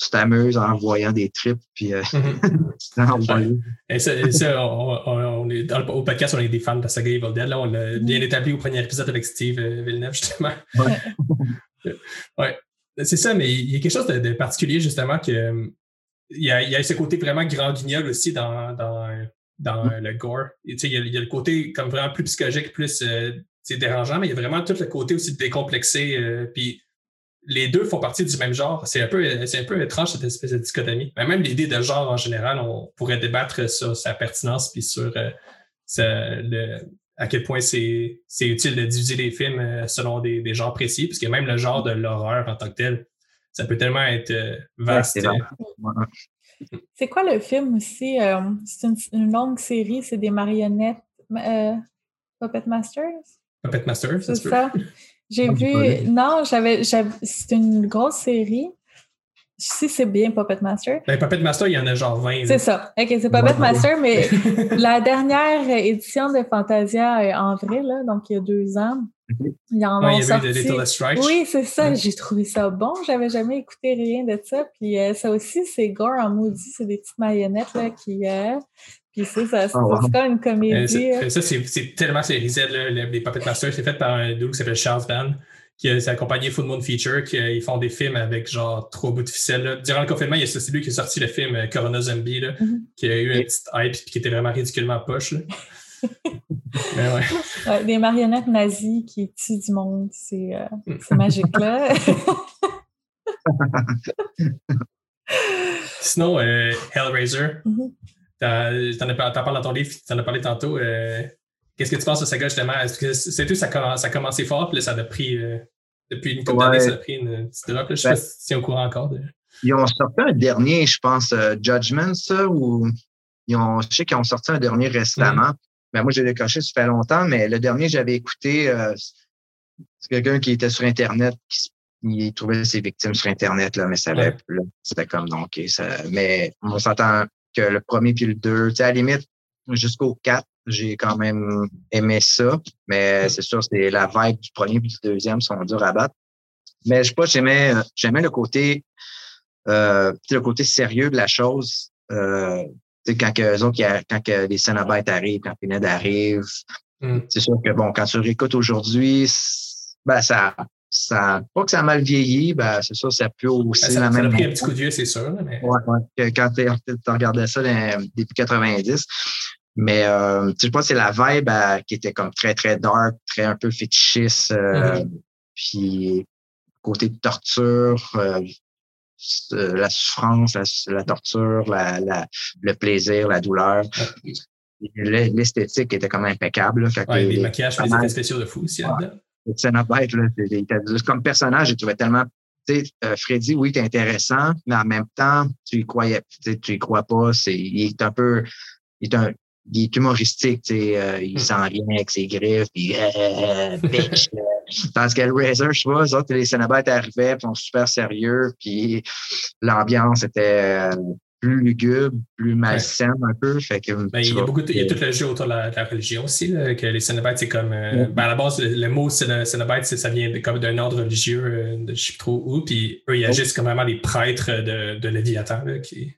tu t'amuses en voyant des trips, puis en voyant- Et ça, et ça, on, est dans le, au podcast, on est des fans de la saga Evil Dead. Là, on l'a bien établi au premier épisode avec Steve Villeneuve, justement. Ouais. ouais. C'est ça, mais il y a quelque chose de, de particulier, justement, que euh, il y, a, il y a ce côté vraiment grand guignol aussi dans, dans, dans euh, le gore. Et, il, y a, il y a le côté comme vraiment plus psychologique, plus euh, dérangeant, mais il y a vraiment tout le côté aussi décomplexé. euh, puis les deux font partie du même genre. C'est un peu, c'est un peu étrange cette espèce de dichotomie. Mais même l'idée de genre en général, on pourrait débattre sur sa pertinence puis sur euh, sa- le, à quel point c'est, utile de diviser les films euh, selon des, des genres précis, puisque même le genre de l'horreur en tant que tel, ça peut tellement être euh, vaste. Ouais, c'est vrai. euh, C'est quoi le film aussi? euh, c'est une, une longue série, c'est des marionnettes. euh, Puppet Masters? Puppet Master, ça C'est ça. J'ai Ah, vu. vu. Non, j'avais. j'avais- C'est une grosse série. Si c'est bien Puppet Master. Ben, Puppet Master, il y en a genre 20. C'est ça. OK, c'est Puppet Ouais. Master, mais la dernière édition de Fantasia est en vrai, là, donc il y a deux ans. Ok. Ils en Ouais, ont il y avait sorti. de Little. Oui, c'est ça. J'ai trouvé ça bon. J'avais jamais écouté rien de ça. Puis euh, ça aussi, c'est gore en maudit. C'est des petites marionnettes là, qui. euh, Puis ça, ça, c'est Oh, wow. comme une comédie. c'est- euh. ça, c'est c'est tellement série Z, là, le- les Puppet Masters. C'est fait par un dude qui s'appelle Charles Van, qui a sa compagnie Full Moon Feature, qui euh, ils font des films avec genre trois bouts de ficelle. là. Durant le confinement, il y a c'est lui qui a sorti le film euh, Corona Zombie, là, Mhm. qui a eu un Et- petit hype puis qui était vraiment ridiculement poche. là. Mais ouais. Ouais, des marionnettes nazies qui tuent du monde. C'est euh, Mm. magique, là. Sinon, euh, Hellraiser, Mhm. t'en as par- t'en parles dans ton livre, t'en as parlé tantôt. euh, Qu'est-ce que tu penses de ça, justement? Est-ce que c'est tout, ça, a- ça a commencé fort, puis là, ça a pris, euh, depuis une couple Ouais. d'années, ça a pris une petite drop. là. Je sais Ben- pas si c'est au courant encore. De... Ils ont sorti un dernier, je pense, euh, Judgment, ça, ou ils ont, je sais qu'ils ont sorti un dernier récemment. Ben, moi, j'ai décoché, ça fait longtemps, mais le dernier, j'avais écouté, euh, c'est quelqu'un qui était sur Internet, qui il trouvait ses victimes sur Internet, là, mais ça avait, Ouais. c'était comme, donc, ça, mais on s'entend que le premier puis le deux, tu sais, à la limite, jusqu'au 4, j'ai quand même aimé ça, mais c'est sûr, c'est la vibe du premier puis du deuxième sont durs à battre. Mais je sais pas, j'aimais, j'aimais le côté, euh, le côté sérieux de la chose. Euh, quand que, autres, quand que les Cenobites arrivent, quand Pinhead arrive, Mm. c'est sûr que bon, quand tu le réécoutes aujourd'hui, ben ça, ça, pas que ça a mal vieilli, ben c'est sûr, ça peut aussi Ben, ça, la ça même. a pris un petit coup de vieux, c'est sûr. Mais... Ouais, ouais. Que Quand tu regardais ça dans, début 90. Mais euh, tu sais, je pense que c'est la vibe euh, qui était comme très, très dark, très un peu fétichiste. euh, Mm-hmm. Puis côté de torture, euh, euh, la souffrance, la, la torture, la, la, le plaisir, la douleur. L'e- L'esthétique était comme impeccable. Là, Ouais, les- les maquillages, les effets spéciaux de fou aussi Ouais. là-dedans. comme personnage, je trouvais tellement. Tu sais, euh, Freddy, oui, t'es intéressant, mais en même temps, tu y croyais, tu y crois pas. C'est, il est un peu, il est un, il est humoristique, tu sais, euh, il Mm. s'en vient avec ses griffes, puis euh, bitch. là. Tandis que le Razor, je sais pas, les autres, les Cenobites arrivaient, puis sont super sérieux, puis l'ambiance était euh, plus lugubre, plus malsaine un peu. Fait que, Ben, il y a beaucoup de- il y a tout le jeu autour de la, de la religion aussi, là, que les Cénobites, c'est comme. euh, Ouais. ben, à la base, le, le mot c'est- ça vient de- comme d'un ordre religieux, euh, de je sais plus trop où, puis eux, ils Oh. agissent comme vraiment des prêtres de, de Léviathan, là, qui.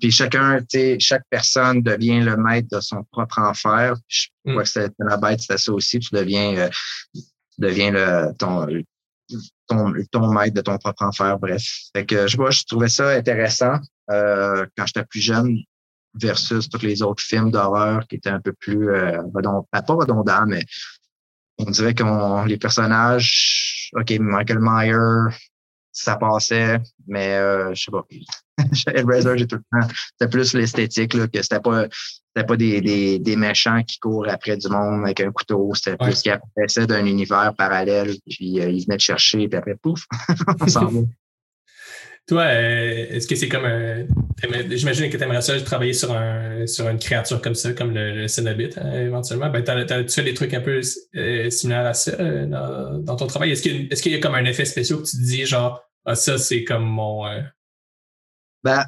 Puis chacun, tu sais, chaque personne devient le maître de son propre enfer. Je Mm. crois que c'était la bête, c'était ça aussi. Tu deviens, euh, tu deviens le, ton, ton, ton maître de ton propre enfer. Bref. Fait que je vois, je trouvais ça intéressant euh, quand j'étais plus jeune versus tous les autres films d'horreur qui étaient un peu plus euh, redond- pas redondants, mais on dirait qu'on les personnages, OK, Michael Myers, ça passait, mais euh, je sais pas. Hellraiser, j'ai tout le temps. C'était plus l'esthétique, là, que c'était pas, c'était pas des, des, des, méchants qui courent après du monde avec un couteau. C'était plus qu'ils apparaissaient d'un univers parallèle, puis euh, ils venaient te chercher, puis après, pouf, on s'en va. Toi, euh, est-ce que c'est comme un. J'imagine que tu aimerais ça travailler sur, un, sur une créature comme ça, comme le, le hein, éventuellement. Ben, tu fais des trucs un peu euh, similaires à ça euh, dans, dans, ton travail. Est-ce qu'il est y a comme un effet spécial que tu te dis, genre, ah, ça, c'est comme mon. Ben,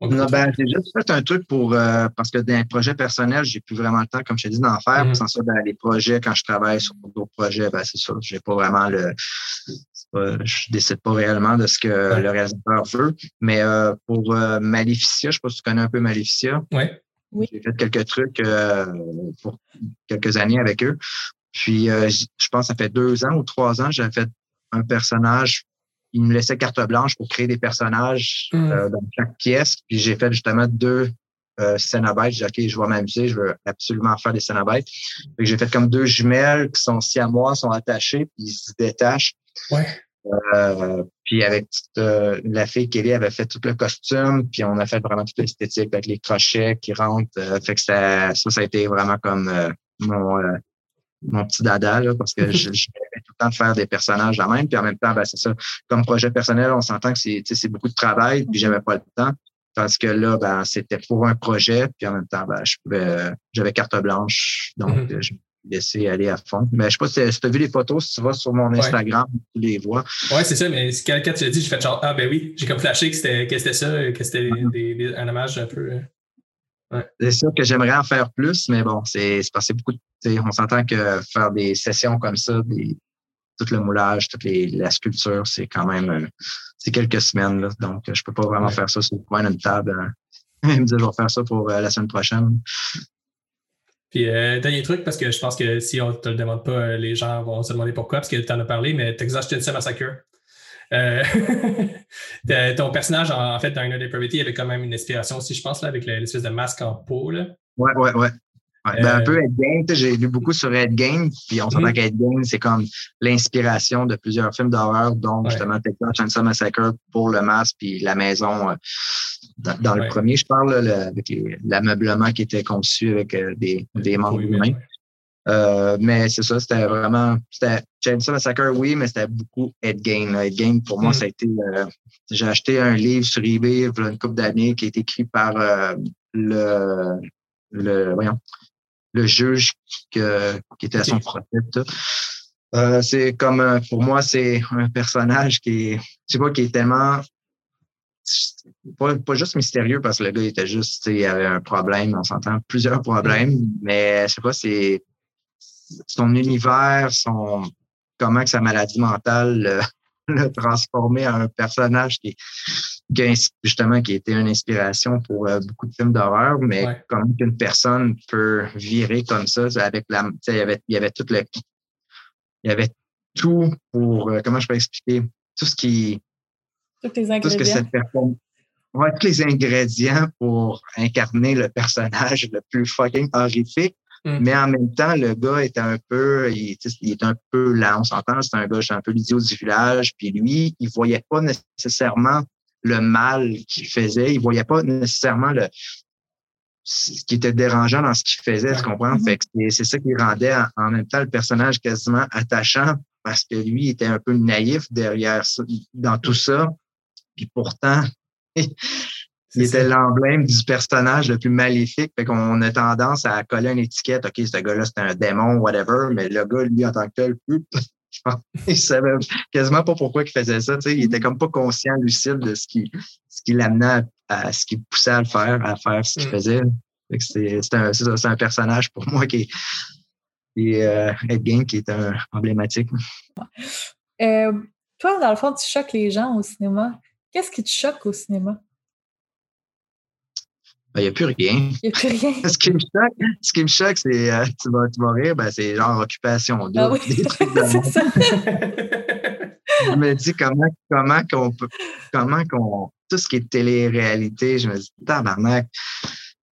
ben j'ai juste fait un truc pour parce que dans les projets personnels, j'ai plus vraiment le temps, comme je te dis, d'en faire. Mm -hmm. Sans ça, dans les projets, quand je travaille sur d'autres projets, ben, c'est ça. J'ai pas vraiment le je décide pas réellement de ce que le réalisateur veut. Mais euh, pour euh, Maleficia, je sais pas si tu connais un peu Maleficia. Ouais. Oui. J'ai fait quelques trucs euh, pour quelques années avec eux. Puis je pense que ça fait deux ans ou trois ans, j'avais fait un personnage. Il me laissait carte blanche pour créer des personnages Mm. dans chaque pièce. Puis j'ai fait justement deux euh. J'ai dit, OK, je vais m'amuser, je veux absolument faire des Cénobites. J'ai fait comme deux jumelles qui sont siamois, sont attachées, puis ils se détachent. Ouais. Euh, puis avec euh, la fille Kelly avait fait tout le costume, puis on a fait vraiment toute l'esthétique avec les crochets qui rentrent. Euh, fait que ça, ça, ça a été vraiment comme euh, mon, euh, mon petit dada, là, parce que je, je temps de faire des personnages la même. Puis en même temps, ben, c'est ça. Comme projet personnel, on s'entend que c'est, c'est beaucoup de travail, puis j'avais pas le temps. Parce que là, ben, c'était pour un projet, puis en même temps, ben, je pouvais, j'avais carte blanche, donc Mhm. je me aller à fond. Mais je sais pas si, si tu as vu les photos, si tu vas sur mon Instagram, tu les vois. Ouais, c'est ça, mais quand, quand tu l'as dit, j'ai fait genre, ah ben oui, j'ai comme flashé que c'était, que c'était ça, que c'était un hommage un peu. euh, Ouais. C'est sûr que j'aimerais en faire plus, mais bon, c'est c'est passé beaucoup de. On s'entend que faire des sessions comme ça, des, tout le moulage, toute les, la sculpture, c'est quand même euh, c'est quelques semaines. Là, donc, je peux pas vraiment Ouais. faire ça sur le coin d'une table. hein. Il me dit je vais faire ça pour euh, la semaine prochaine. Puis, euh, dernier truc, parce que je pense que si on te le demande pas, les gens vont se demander pourquoi, parce que tu en as parlé, mais Texas Chainsaw Massacre. Euh, ton personnage, en, en fait, dans Inner Depravity, il avait quand même une inspiration aussi, je pense, là, avec le- l'espèce de masque en peau. Là. Ouais, ouais, ouais. Ouais, ben, un Euh, peu Ed j'ai lu beaucoup sur Ed Gein, puis on s'entend Mhm. qu'Ed c'est comme l'inspiration de plusieurs films d'horreur, dont Ouais. justement Texas Chainsaw Massacre pour le masque, puis la maison. euh, dans, dans le premier, je parle, là, le- avec l'ameublement qui était conçu avec euh, des, des membres humains. Euh, mais c'est ça, c'était vraiment. C'était Chainsaw Massacre, oui, mais c'était beaucoup Ed Gein. là. Ed pour moi, Mm. ça a été. euh, j'ai acheté un livre sur eBay il y a une couple d'années qui est écrit par euh, le, le, voyons, le juge que, qui était à son procès. tout. Euh, c'est comme, euh, pour moi, c'est un personnage qui est, tu vois, qui est tellement pas, pas juste mystérieux parce que le gars il était juste, il avait un problème, on s'entend, plusieurs problèmes, mais je sais pas, c'est son univers, son comment que sa maladie mentale l'a transformé en un personnage qui, qui justement qui a été une inspiration pour euh, beaucoup de films d'horreur, mais Ouais. comment qu'une personne peut virer comme ça, avec la, tu sais, il y avait, il y avait tout le, il y avait tout pour, euh, comment je peux expliquer, tout ce qui, Tous les tout ce que ingrédients. cette personne. Ouais, tous les ingrédients pour incarner le personnage le plus fucking horrifique. Mm. Mais en même temps, le gars est un peu, il est un peu là, on s'entend, c'est un gars, c'est un peu l'idiot du village. Puis lui, il voyait pas nécessairement le mal qu'il faisait. Il voyait pas nécessairement le, ce qui était dérangeant dans ce qu'il faisait, tu comprends? Mhm. Fait que c'est- c'est ça qui rendait en, même temps le personnage quasiment attachant parce que lui il était un peu naïf derrière ça, dans tout ça. Puis pourtant, il était l'emblème du personnage le plus maléfique. Fait qu'on a tendance à coller une étiquette. OK, ce gars-là, c'est un démon, whatever. Mais le gars, lui, en tant que tel, je pense, il savait quasiment pas pourquoi il faisait ça. Il était comme pas conscient, lucide de ce qui, ce qui l'amenait à, à ce qui poussait à le faire, à faire ce qu'il Mm. faisait. C'est un, un personnage pour moi qui est, est euh, Ed Gein, qui est un emblématique. Euh, toi, dans le fond, tu choques les gens au cinéma. Qu'est-ce qui te choque au cinéma? Ben, Il n'y a plus rien. Il n'y a plus rien. Ce qui me choque, ce qui me choque, c'est, euh, tu, vas, tu vas rire, ben, c'est genre occupation double, Ah oui, des trucs de c'est ça. je me dis comment comment qu'on peut comment qu'on tout ce qui est télé-réalité, je me dis tabarnak,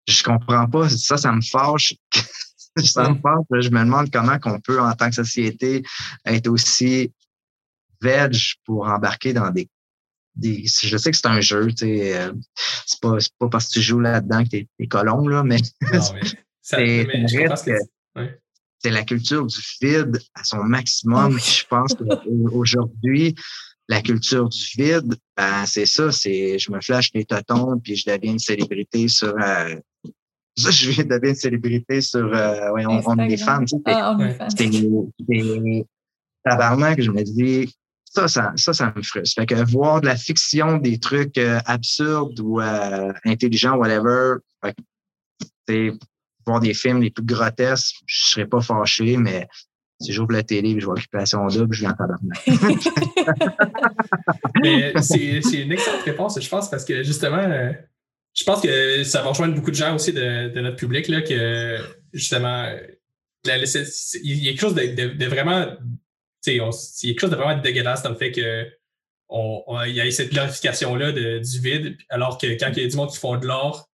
je comprends pas ça, ça me fâche. ça me fâche. Je me demande comment qu'on peut en tant que société être aussi veg pour embarquer dans des des, je sais que c'est un jeu, tu sais, euh, c'est pas, pas parce que tu joues là-dedans que t'es es colon, là, mais, c'est la culture du vide à son maximum. Ah je pense qu'aujourd'hui, la culture du vide, ben, c'est ça, c'est je me flash les totons puis je deviens une célébrité sur euh, je viens devenir une célébrité sur euh, ouais, on, on, est fans. Tu sais, ah, c'est tabarnak, je me dis ça, ça, ça, me frustre. Fait que voir de la fiction, des trucs euh, absurdes ou euh, intelligents, whatever, fait, voir des films les plus grotesques, je serais pas fâché, mais si j'ouvre la télé et je vois Occupation Double, je viens en c'est une excellente réponse, je pense, parce que justement, euh, je pense que ça va rejoindre beaucoup de gens aussi de, notre public, là, que justement, il y a quelque chose de, vraiment. Il y a quelque chose de vraiment dégueulasse dans le fait que il y a cette glorification-là du vide, alors que quand il y a du monde qui font de l'or,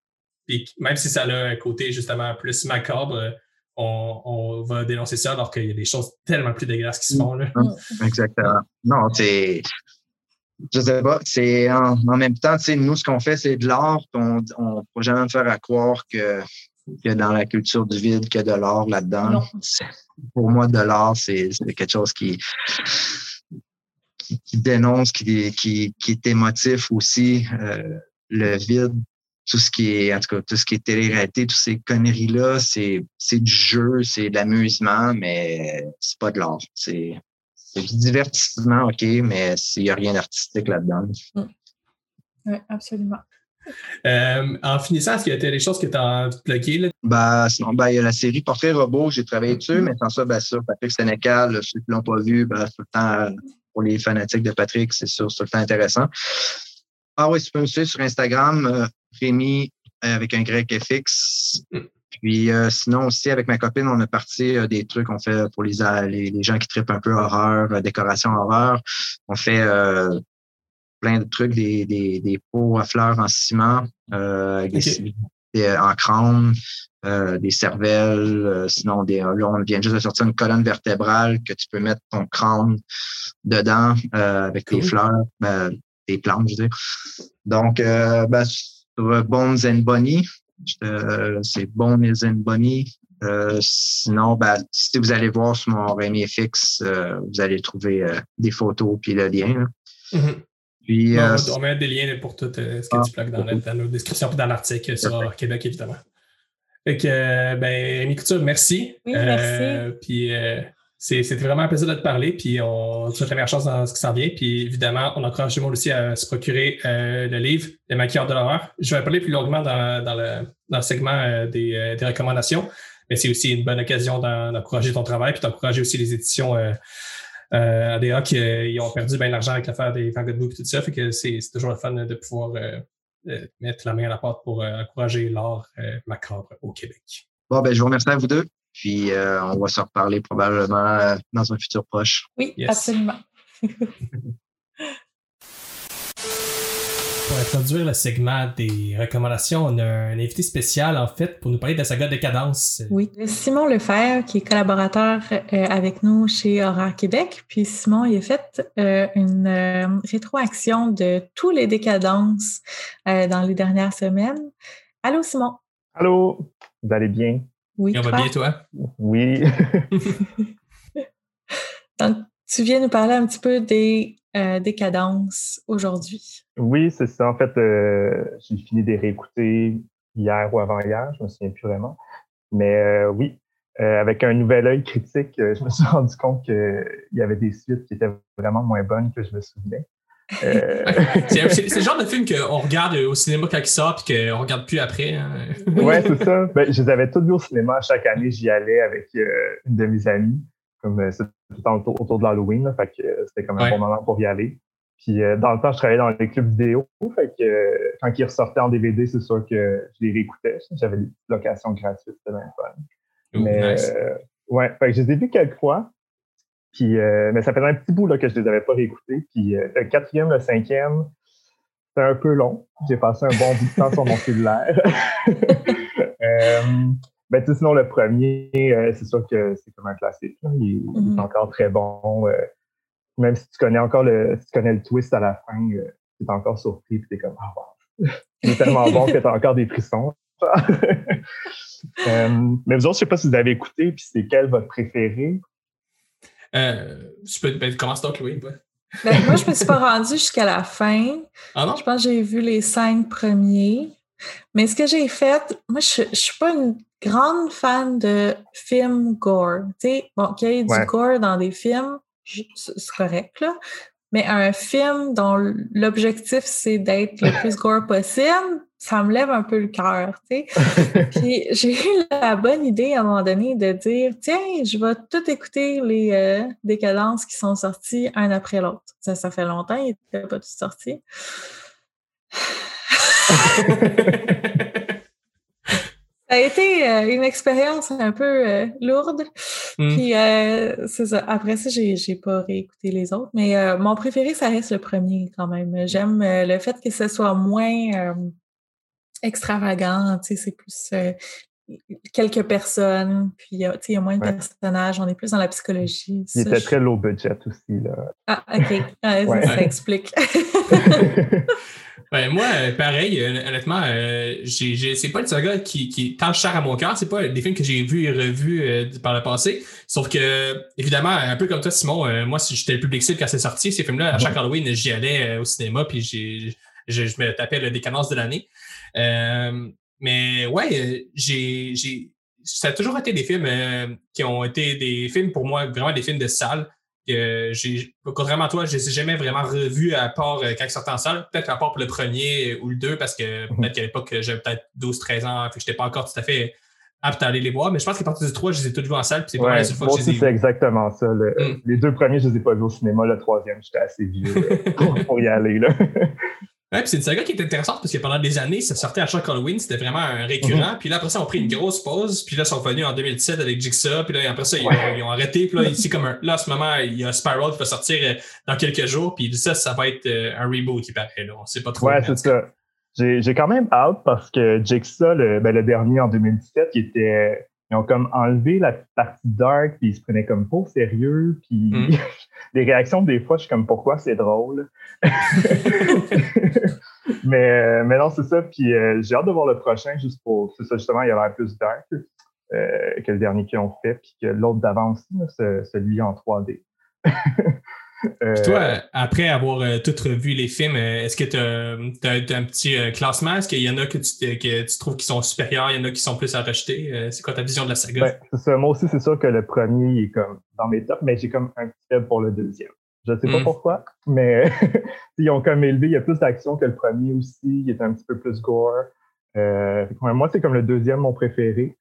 même si ça a un côté justement plus macabre, on, va dénoncer ça alors qu'il y a des choses tellement plus dégueulasses qui se font. Là. Exactement. Non, c'est. Je sais pas, c'est en, même temps, nous, ce qu'on fait, c'est de l'art. On ne peut jamais me faire à croire que, que dans la culture du vide, qu'il y a de l'art là-dedans. Pour moi, de l'art, c'est quelque chose qui, qui, dénonce, qui, qui, est émotif aussi. Euh, le vide, tout ce qui est, en tout cas, tout ce qui est télé-réalité, toutes ces conneries-là, c'est, du jeu, c'est de l'amusement, mais c'est pas de l'art. C'est, c'est du divertissement, OK, mais il n'y a rien d'artistique là-dedans. Mm. Oui, absolument. Euh, en finissant, est-ce qu'il y a des choses que tu as pluguées? Là? Ben, sinon, ben, il y a la série Portrait Robot, j'ai travaillé dessus, mais sans ça, ben, ça, Patrick Sénécal, ceux qui ne l'ont pas vu, ben, tout le temps, pour les fanatiques de Patrick, c'est sûr, c'est tout le temps intéressant. Ah oui, tu peux me suivre sur Instagram, euh, Rémi euh, avec un grec FX. Mm. Puis euh, sinon aussi, avec ma copine, on a parti des trucs qu'on fait pour les, les, gens qui tripent un peu horreur, décoration horreur. On fait plein de trucs, des, des, des, pots à fleurs en ciment, des, en crâne, des cervelles. sinon, des, là, on vient juste de sortir une colonne vertébrale que tu peux mettre ton crâne dedans avec des fleurs. Ben, des plantes, je veux dire. Donc, euh, ben, sur Bones and Bunny, c'est Bones and Bunny. Euh, sinon, ben, si vous allez voir sur mon Rémi FX, euh, vous allez trouver euh, des photos puis le lien. Puis, euh, on, met des liens pour tout ce que tu plaques dans, nos descriptions et dans l'article sur Québec, évidemment. Fait que, ben, Rémi Couture, merci. Oui, merci. puis, c'était vraiment un plaisir de te parler, puis on te souhaite la meilleure chance dans ce qui s'en vient. Puis évidemment, on encourage tout le monde aussi à se procurer euh, le livre Les maquilleurs de l'horreur. Je vais parler plus longuement dans, le, segment euh, des, recommandations, mais c'est aussi une bonne occasion d'encourager ton travail, puis d'encourager aussi les éditions euh, ADA qui ont perdu bien l'argent avec l'affaire des Van Book et tout ça. Fait que c'est toujours le fun de pouvoir mettre la main à la porte pour encourager l'art macabre au Québec. Bon, ben, je vous remercie à vous deux. Puis euh, on va se reparler probablement euh, dans un futur proche. Oui, absolument. Pour introduire le segment des recommandations, on a un invité spécial, en fait, pour nous parler de la saga Décadence. Oui, Simon Lefebvre, qui est collaborateur euh, avec nous chez Horreur Québec. Puis Simon, il a fait une rétroaction de tous les Décadences dans les dernières semaines. Allô, Simon? Allô, vous allez bien? Oui. on va bien, toi? Oui. Donc, tu viens nous parler un petit peu des euh, décadences aujourd'hui. Oui, c'est ça. En fait, euh, j'ai fini de réécouter hier ou avant-hier, je ne me souviens plus vraiment. Mais euh, oui, avec un nouvel œil critique, je me suis rendu compte qu'il y avait des suites qui étaient vraiment moins bonnes que je me souvenais. Euh, c'est le genre de film qu'on regarde au cinéma quand il sort et qu'on ne regarde plus après. Hein. Oui, c'est ça. Ben, je les avais tous vus au cinéma. Chaque année, j'y allais avec euh, une de mes amies. Comme euh, c'était autour, autour de l'Halloween. Fait que c'était comme un bon moment pour y aller. Puis dans le temps, je travaillais dans les clubs vidéo. Fait que quand ils ressortaient en DVD, c'est sûr que je les réécoutais. J'avais des locations gratuites, c'était bien fun. Mais ouais, fait que je les ai vus quelques fois. Puis, euh, mais ça faisait un petit bout là, que je ne les avais pas réécoutés. Puis euh, le quatrième, le cinquième, c'était un peu long. J'ai passé un bon bout de temps sur mon cellulaire. euh, ben, sinon, le premier, euh, c'est sûr que c'est comme un classique. Il, est mm-hmm. encore très bon. même si tu connais encore le, si tu connais le twist à la fin, tu es encore surpris, puis tu es comme, ah, wow. c'est tellement bon que tu as encore des frissons. Euh, mais vous autres, je sais pas si vous avez écouté, puis c'est quel votre préféré? Euh, je peux, ben, commence donc, Louis. Ben, moi, je me suis pas rendue jusqu'à la fin. Ah non? Je pense que j'ai vu les cinq premiers. Mais ce que j'ai fait, moi, je, je suis pas une grande fan de films gore. Tu sais, bon, qu'il y ait du gore dans des films, c'est correct, là. Mais un film dont l'objectif, c'est d'être le plus gore possible, ça me lève un peu le cœur, tu sais. Puis j'ai eu la bonne idée à un moment donné de dire, tiens, je vais tout écouter les euh, décadences qui sont sorties un après l'autre. Ça, ça fait longtemps, ils n'étaient pas tous sortis. Ça a été euh, une expérience un peu euh, lourde. Hmm. Puis c'est ça. Après ça, j'ai, j'ai pas réécouté les autres. Mais mon préféré, ça reste le premier quand même. J'aime le fait que ce soit moins extravagant, tu sais, c'est plus euh, quelques personnes, puis il y a moins de personnages, on est plus dans la psychologie. Il était très low budget aussi, là. Ah, OK. ça, explique. moi, euh, pareil, euh, honnêtement, j'ai, c'est pas le saga qui, qui cher à mon cœur. C'est pas des films que j'ai vus et revus par le passé. Sauf que, évidemment, un peu comme toi, Simon, moi, si j'étais le public cible quand c'est sorti, ces films-là, à chaque Halloween, j'y allais au cinéma, puis j'ai, je, je, me tapais le décadence de l'année. Euh, mais ouais, j'ai, j'ai, ça a toujours été des films euh, qui ont été des films pour moi, vraiment des films de salle. Que j'ai, contrairement à toi, je les ai jamais vraiment revus à part euh, quand ils sortaient en salle. Peut-être à part pour le premier ou le deux, parce que mhm. peut-être qu'à l'époque, j'avais peut-être 12-13 ans, fait que j'étais pas encore tout à fait apte à aller les voir. Mais je pense qu'à partir du 3, je les ai tous vus en salle. c'est ouais, moi aussi, c'est exactement ça. Mm. Les deux premiers, je les ai pas vus au cinéma. Le troisième, j'étais assez vieux pour, y aller. Là. Ouais, puis c'est une saga qui est intéressante parce que pendant des années, ça sortait à chaque Halloween, c'était vraiment un récurrent. Mhm. Puis là, après ça, on a pris une grosse pause. Puis là, ils sont revenus en 2017 avec Jigsaw. Puis là, après ça, ils, ont, arrêté. Puis là, ici, comme un, là, à ce moment, il y a Spiral qui va sortir euh, dans quelques jours. Puis ça, ça va être euh, un reboot qui paraît. Là. On sait pas trop. Ouais, c'est ça. J'ai quand même hâte parce que Jigsaw, le, ben, le dernier en 2017, qui était ils ont comme enlevé la partie dark, puis ils se prenaient comme pour sérieux, puis mm. les réactions des fois, je suis comme pourquoi c'est drôle? mais, euh, mais non, c'est ça. Puis euh, j'ai hâte de voir le prochain, juste pour. C'est ça, justement, il y a l'air plus dark euh, que le dernier qu'ils ont fait, puis que l'autre aussi, celui en 3D. Puis toi, euh, après avoir euh, tout revu les films, euh, est-ce que tu as, un petit classement? Est-ce qu'il y en a que tu, que tu trouves qui sont supérieurs, il y en a qui sont plus à rejeter? c'est quoi ta vision de la saga? Ben, c'est ça. Moi aussi, c'est sûr que le premier est comme dans mes tops, mais j'ai comme un petit faible pour le deuxième. Je ne sais pas hmm. pourquoi, mais ils ont comme élevé. Il y a plus d'action que le premier aussi. Il est un petit peu plus gore. moi, c'est comme le deuxième, mon préféré.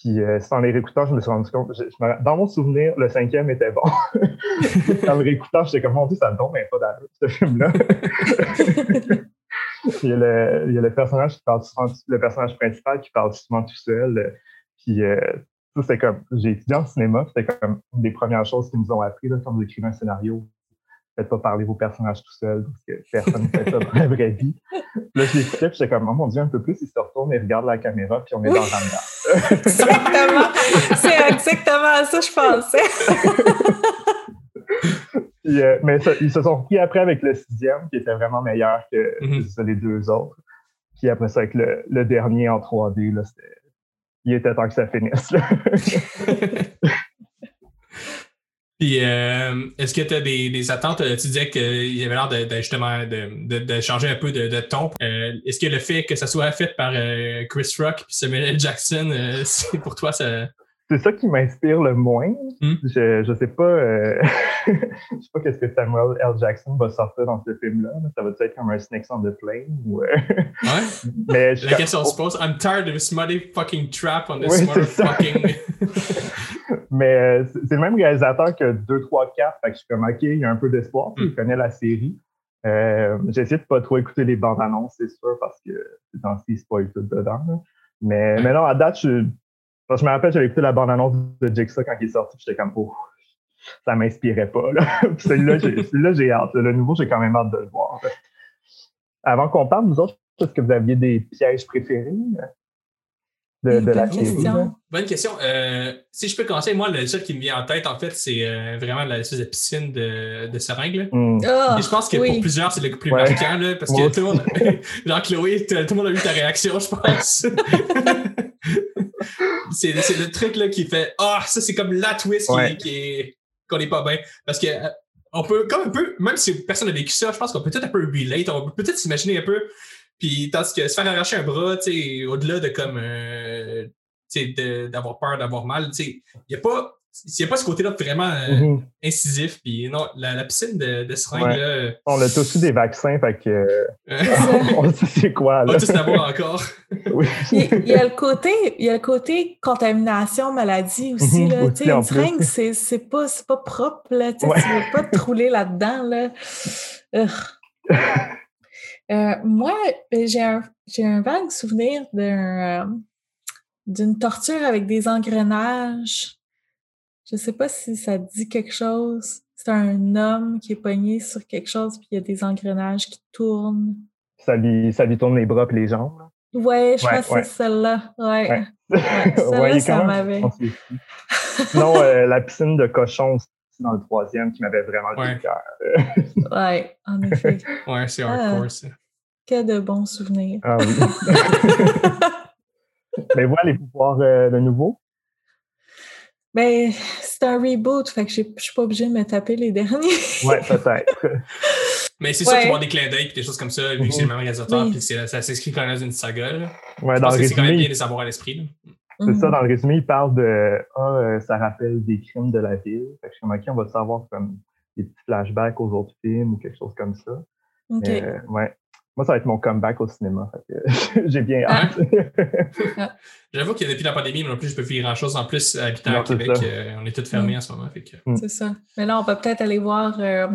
Puis euh, les réécoutants, je me suis rendu compte. dans mon souvenir, le cinquième était bon. dans le réécoutant, j'étais comme, mon Dieu, ça me tombe pas dans ce film-là. il, y a le, personnage qui parle souvent, le personnage principal qui parle souvent tout seul. Puis euh, ça, c'est comme, j'ai étudié en cinéma, c'était comme une des premières choses qu'ils nous ont appris là, quand vous écrivez un scénario faites pas parler vos personnages tout seuls, parce que personne ne fait ça dans la vraie vie. Là, je l'écoutais, puis j'étais comme, oh mon Dieu, un peu plus, il se retourne et regarde la caméra, puis on est dans le Exactement. C'est exactement ça, je pensais. Euh, mais ils se sont repris après avec le sixième, qui était vraiment meilleur que, mm-hmm. les deux autres. Puis après ça, avec le, le dernier en 3D, là, il était temps que ça finisse. Puis, euh, est-ce que tu as des, attentes? Tu disais qu'il y avait l'air de, justement de, changer un peu de, ton. Euh, est-ce que le fait que ça soit fait par euh, Chris Rock et Samuel. Jackson, c'est pour toi, ça, c'est ça qui m'inspire le moins. Hmm. Je, je sais pas, euh, je sais pas qu'est-ce que Samuel L. Jackson va sortir dans ce film-là. Ça va être comme un Snakes on the Plane ou. Euh, ouais. Mais La question se pose. I'm tired of this fucking trap on this oui, fucking. Mais euh, c'est le même réalisateur que 2, 3, 4. Fait que je suis comme, OK, il y a un peu d'espoir. Il hmm. connaît la série. J'ai essayé de pas trop écouter les bandes annonces, c'est sûr, parce que c'est temps-ci, spoil tout dedans. Mais, mais non, à date, je, je me rappelle, j'avais écouté la bande-annonce de Jigsaw quand il est sorti, j'étais comme, oh, ça m'inspirait pas. celui-là, j'ai hâte. Le nouveau, j'ai quand même hâte de le voir. Avant qu'on parle, vous autres, est-ce que vous aviez des pièges préférés? de, de la Bonne question. Bonne question. Euh, si je peux commencer, moi, le seul qui me vient en tête, en fait, c'est euh, vraiment la de piscine de, de seringue. Hmm. Ah, Et je pense que oui. pour plusieurs, c'est le plus Ouais. marquant, là, parce Moi que tout le monde, genre Chloé, t- tout le monde a eu ta réaction, je pense. c'est c'est le truc là qui fait Ah, ça, c'est comme la twist qui, Ouais. qui est qu'on n'est pas bien. Parce que euh, on peut, comme un peu, même si personne n'a vécu ça, je pense qu'on peut peut-être un peu relate, on peut peut-être s'imaginer un peu. Puis, tandis que se faire arracher un bras, tu sais, au-delà de comme, euh, tu sais, d'avoir peur, d'avoir mal, tu sais, il n'y a pas. Il n'y a pas ce côté-là vraiment euh, Mhm. incisif. Puis non, la, la piscine de, de seringue, Ouais. là, On a tous eu des vaccins, fait que euh, euh, on sait c'est quoi. on Là. va tous l'avoir encore. Oui. Il il y a le côté, il y a le côté contamination, maladie aussi. Mhm, Là. aussi, Tu sais, en une seringue, c'est, c'est pas, c'est pas propre. Là. Tu Ouais. Tu veux pas te rouler là-dedans. Là. Euh, moi, j'ai un, j'ai un vague souvenir d'un, euh, d'une torture avec des engrenages. Je sais pas si ça dit quelque chose. C'est un homme qui est pogné sur quelque chose, puis il y a des engrenages qui tournent. Ça lui, ça lui tourne les bras et les jambes. Ouais, je Ouais, pense que ouais. c'est celle-là. Ouais. Ouais. Ouais, celle-là, ça m'avait. Sinon, euh, la piscine de cochon aussi dans le troisième qui m'avait vraiment Ouais. le cœur. Ouais, en effet. Ouais, c'est Ah. hardcore, ça. Que de bons souvenirs. Ah oui. Mais voilà les pouvoirs euh, de nouveau. Ben, c'est un reboot, fait que j'ai- je suis pas obligée de me taper les derniers. Ouais, peut-être. Mais c'est sûr qu'il va y Ouais. avoir des clins d'œil et des choses comme ça, vu que c'est le même réalisateur, Oui. puis c'est- ça s'inscrit quand même dans une saga. Là. Ouais, Je dans pense le que c'est quand même bien résumé, de les avoir à l'esprit. là. c'est ça, Mhm. dans le résumé, il parle de Ah, euh, ça rappelle des crimes de la ville. Fait que je suis comme, OK, on va savoir comme des petits flashbacks aux autres films ou quelque chose comme ça. OK. Mais, euh, ouais. Moi, ça va être mon comeback au cinéma. J'ai bien Ah. hâte. J'avoue que depuis la pandémie, moi non plus, je peux faire grand-chose. En plus, habitant Non, à Québec, euh, on est tous fermés Mm. en ce moment. Que... C'est ça. Mais là, on va peut-être aller voir euh,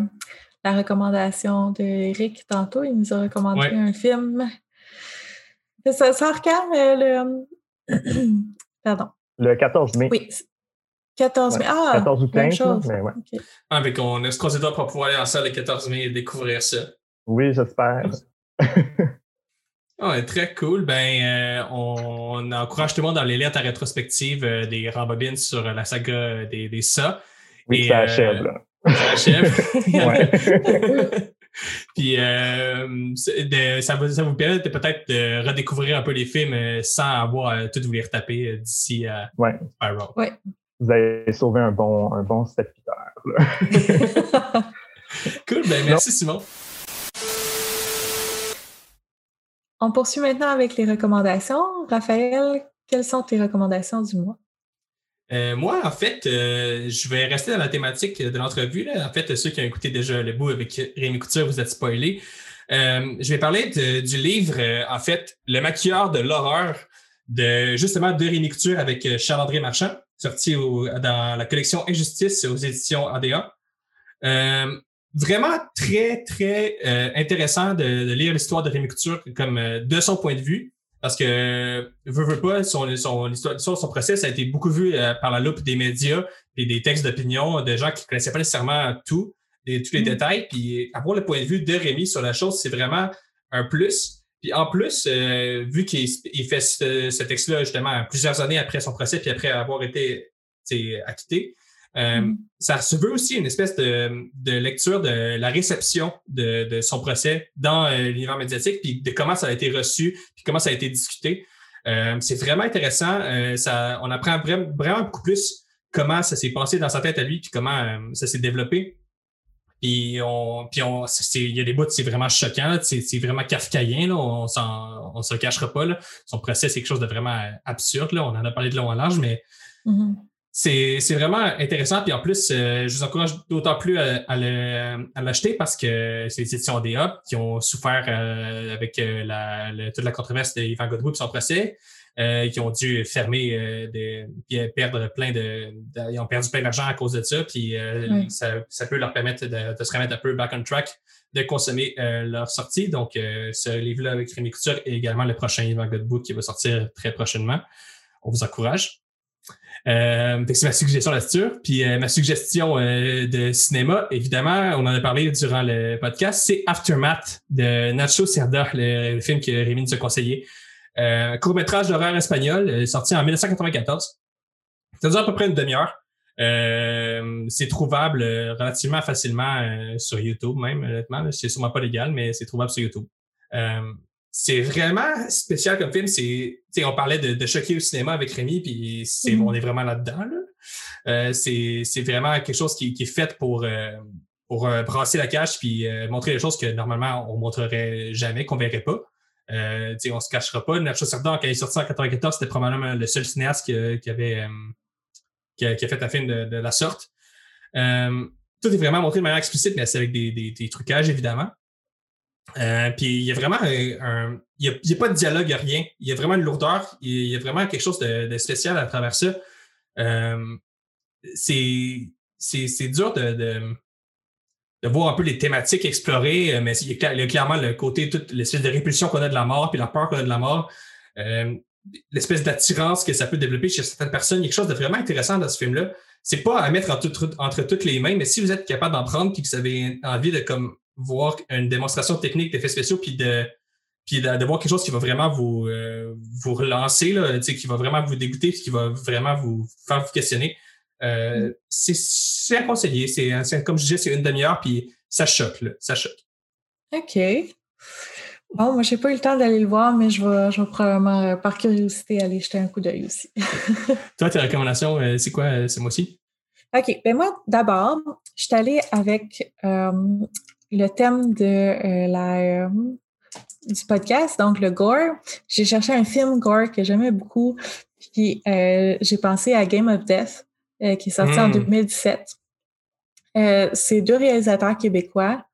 la recommandation d'Eric tantôt. Il nous a recommandé Ouais. un film. Ça sort quand euh, le. Pardon. Le 14 mai. Oui. 14 mai. Ouais, Ah! 14 ou même 15, là, chose. mais ouais. Ah, qu'on se les doigts pour pouvoir aller en salle le 14 mai et découvrir ça. Oui, j'espère. Ah, très cool. Ben, euh, on, on encourage tout le monde dans les lettres à rétrospective euh, des rembobines sur euh, la saga des, des Ça. Oui, Et, ça euh, achève, là. Ça achève. Puis euh, de- ça, va, ça vous permet peut-être de redécouvrir un peu les films euh, sans avoir à tout vous les retaper euh, d'ici à Ouais. Spiral. Vous avez sauvé un bon, un bon 7 heures. là. Cool, ben merci Simon. On poursuit maintenant avec les recommandations. Raphaël, quelles sont tes recommandations du mois? Euh, moi, en fait, euh, je vais rester dans la thématique de l'entrevue. En fait, ceux qui ont écouté déjà le bout avec Rémi Couture, vous êtes spoilés. Euh, je vais parler du livre, euh, en fait, Le maquilleur de l'horreur, de justement de Rémi Couture avec euh, Charles-André Marchand, sorti au- dans la collection Injustice aux éditions ADA. Euh, vraiment très, très euh, intéressant de, de lire l'histoire de Rémi Couture comme euh, de son point de vue. Parce que, veut, veut pas, son, son, l'histoire, de son procès, ça a été beaucoup vu euh, par la loupe des médias et des textes d'opinion de gens qui ne connaissaient pas nécessairement tout, et tous les Mm. détails. Puis avoir le point de vue de Rémi sur la chose, c'est vraiment un plus. Puis en plus, euh, vu qu'il il fait ce, ce texte-là justement plusieurs années après son procès, puis après avoir été acquitté, euh, Mm. ça se veut aussi une espèce de, de lecture de la réception de, de son procès dans euh, l'univers médiatique, puis de comment ça a été reçu, puis comment ça a été discuté. Euh, c'est vraiment intéressant. Ça, on apprend vraiment, vraiment beaucoup plus comment ça s'est passé dans sa tête à lui, puis comment ça s'est développé. Puis on, puis on, c'est- il y a des bouts, c'est vraiment choquant, c'est vraiment kafkaïen, là, on s'en, on se le cachera pas. Là. Son procès, c'est quelque chose de vraiment absurde. Là. On en a parlé de long en large, mais Mhm. C'est c'est vraiment intéressant. Puis en plus, euh, je vous encourage d'autant plus à, à le- à l'acheter parce que c'est les éditions DA qui ont souffert euh, avec euh, la, le- toute la controverse d'Ivan Godbout et son procès. Euh, qui ont dû fermer, des, puis perdre plein de, de- Ils ont perdu plein d'argent à cause de ça. Puis euh, Oui. ça, ça peut leur permettre de, de se remettre un peu back on track, de consommer euh, leur sortie. Donc, euh, ce livre-là avec Rémi Couture et également le prochain Ivan Godbout qui va sortir très prochainement. On vous encourage. Euh, c'est ma suggestion là-dessus. Puis euh, ma suggestion euh, de cinéma, évidemment, on en a parlé durant le podcast, c'est Aftermath de Nacho Cerda, le, film que Rémi nous a conseillé. Un court-métrage d'horreur espagnol sorti en 1994. Ça dure à peu près une demi-heure. c'est trouvable relativement facilement sur YouTube même, honnêtement. C'est sûrement pas légal, mais c'est trouvable sur YouTube. C'est vraiment spécial comme film. C'est, on parlait de, de, choquer au cinéma avec Rémi, puis c'est, mm-hmm. on est vraiment là-dedans. Là. c'est, vraiment quelque chose qui, qui est fait pour pour euh, brasser la cache puis euh, montrer des choses que normalement on montrerait jamais, qu'on verrait pas. Euh, on se cachera pas. Nacho Sardin, quand il est sorti en 1994, c'était probablement le seul cinéaste qui, avait euh, qui a, fait un film de, la sorte. tout est vraiment montré de manière explicite, mais c'est avec des, des, trucages, évidemment. Puis il y a vraiment un. Il n'y a, pas de dialogue, il n'y a rien. Il y a vraiment une lourdeur. Il y a vraiment quelque chose de, spécial à travers ça. c'est dur de de voir un peu les thématiques explorées, euh, mais il y a clairement le côté, toute l'espèce de répulsion qu'on a de la mort, puis la peur qu'on a de la mort, euh, l'espèce d'attirance que ça peut développer chez certaines personnes. Il y a quelque chose de vraiment intéressant dans ce film-là. C'est pas à mettre entre, toutes les mains, mais si vous êtes capable d'en prendre puis que vous avez envie de comme voir une démonstration technique d'effets spéciaux puis de puis de, voir quelque chose qui va vraiment vous euh, vous relancer là, qui va vraiment vous dégoûter, qui va vraiment vous faire vous questionner. Euh, c'est à conseiller. C'est comme je disais, c'est une demi-heure, puis ça choque, là. Ça choque. OK. Bon, moi, j'ai pas eu le temps d'aller le voir, mais je vais, je vais probablement, euh, par curiosité, aller jeter un coup d'œil aussi. Toi, tes recommandations, c'est quoi ce mois-ci? OK. Ben moi, d'abord, je suis allée avec le thème de la du podcast, donc le gore. J'ai cherché un film gore que j'aimais beaucoup, puis j'ai pensé à Game of Death. Euh, qui est sorti en 2017. Hmm. Euh, c'est deux réalisateurs québécois.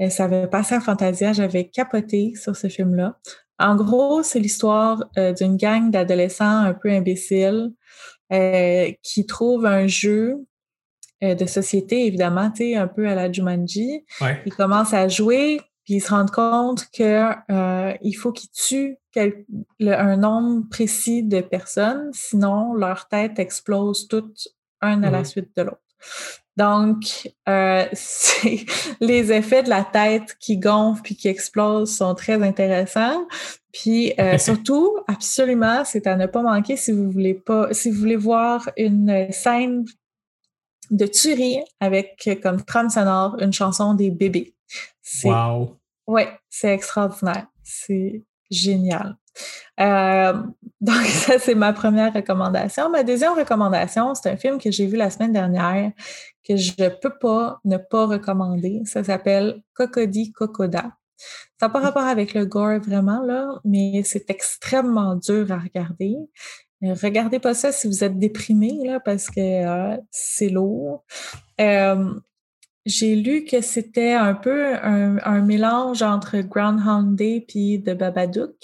Euh, ça avait passé à Fantasia. J'avais capoté sur ce film-là. En gros, c'est l'histoire d'une gang d'adolescents un peu imbéciles qui trouvent un jeu de société, évidemment, un peu à la Jumanji. Ils commencent à jouer, puis ils se rendent compte qu'il faut qu'ils tuent un nombre précis de personnes, sinon leur tête explose toute un à la mmh suite de l'autre. Donc, euh, les effets de la tête qui gonfle puis qui explose sont très intéressants. Puis euh, surtout, absolument, c'est à ne pas manquer si vous voulez pas, si vous voulez voir une scène de tuerie avec comme trame sonore une chanson des bébés. Wow. Ouais, c'est extraordinaire. C'est génial. Euh, donc, ça, c'est ma première recommandation. Ma deuxième recommandation, c'est un film que j'ai vu la semaine dernière que je ne peux pas ne pas recommander. Ça s'appelle Cocody Cocoda. Ça n'a pas rapport avec le gore vraiment, là, mais c'est extrêmement dur à regarder. Euh, regardez pas ça si vous êtes déprimé, là, parce que euh, c'est lourd. j'ai lu que c'était un peu un, un, mélange entre Groundhog Day et The Babadook.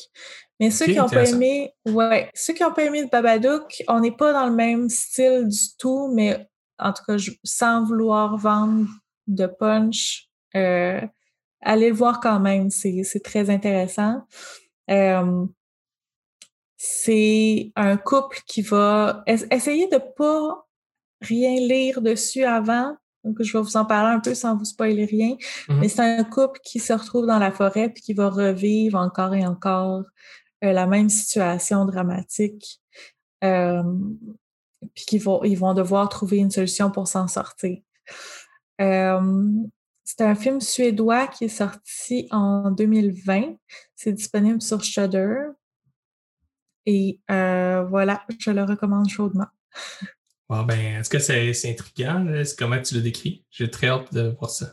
Mais ceux qui n'ont pas aimé, ouais, ceux qui n'ont pas aimé le Babadook, on n'est pas dans le même style du tout, mais en tout cas, sans vouloir vendre de punch, euh, allez le voir quand même, c'est très intéressant. Euh, c'est un couple qui va essayer de pas rien lire dessus avant. Donc, je vais vous en parler un peu sans vous spoiler rien. Mm-hmm. Mais c'est un couple qui se retrouve dans la forêt puis qui va revivre encore et encore euh, la même situation dramatique, euh, puis qu'ils vont, ils vont devoir trouver une solution pour s'en sortir. Euh, c'est un film suédois qui est sorti en 2020. C'est disponible sur Shudder. Et voilà, je le recommande chaudement. Bon, ben, est-ce que c'est, c'est intriguant? Comment tu le décris? J'ai très hâte de voir ça.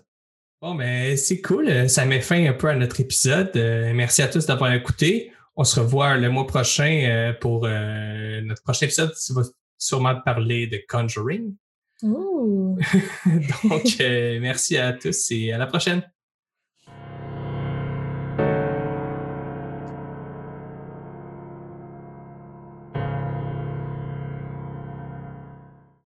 Bon, ben, c'est cool. Ça met fin un peu à notre épisode. merci à tous d'avoir écouté. On se revoit le mois prochain euh, pour euh, notre prochain épisode qui va sûrement parler de Conjuring. Donc, euh, merci à tous et à la prochaine.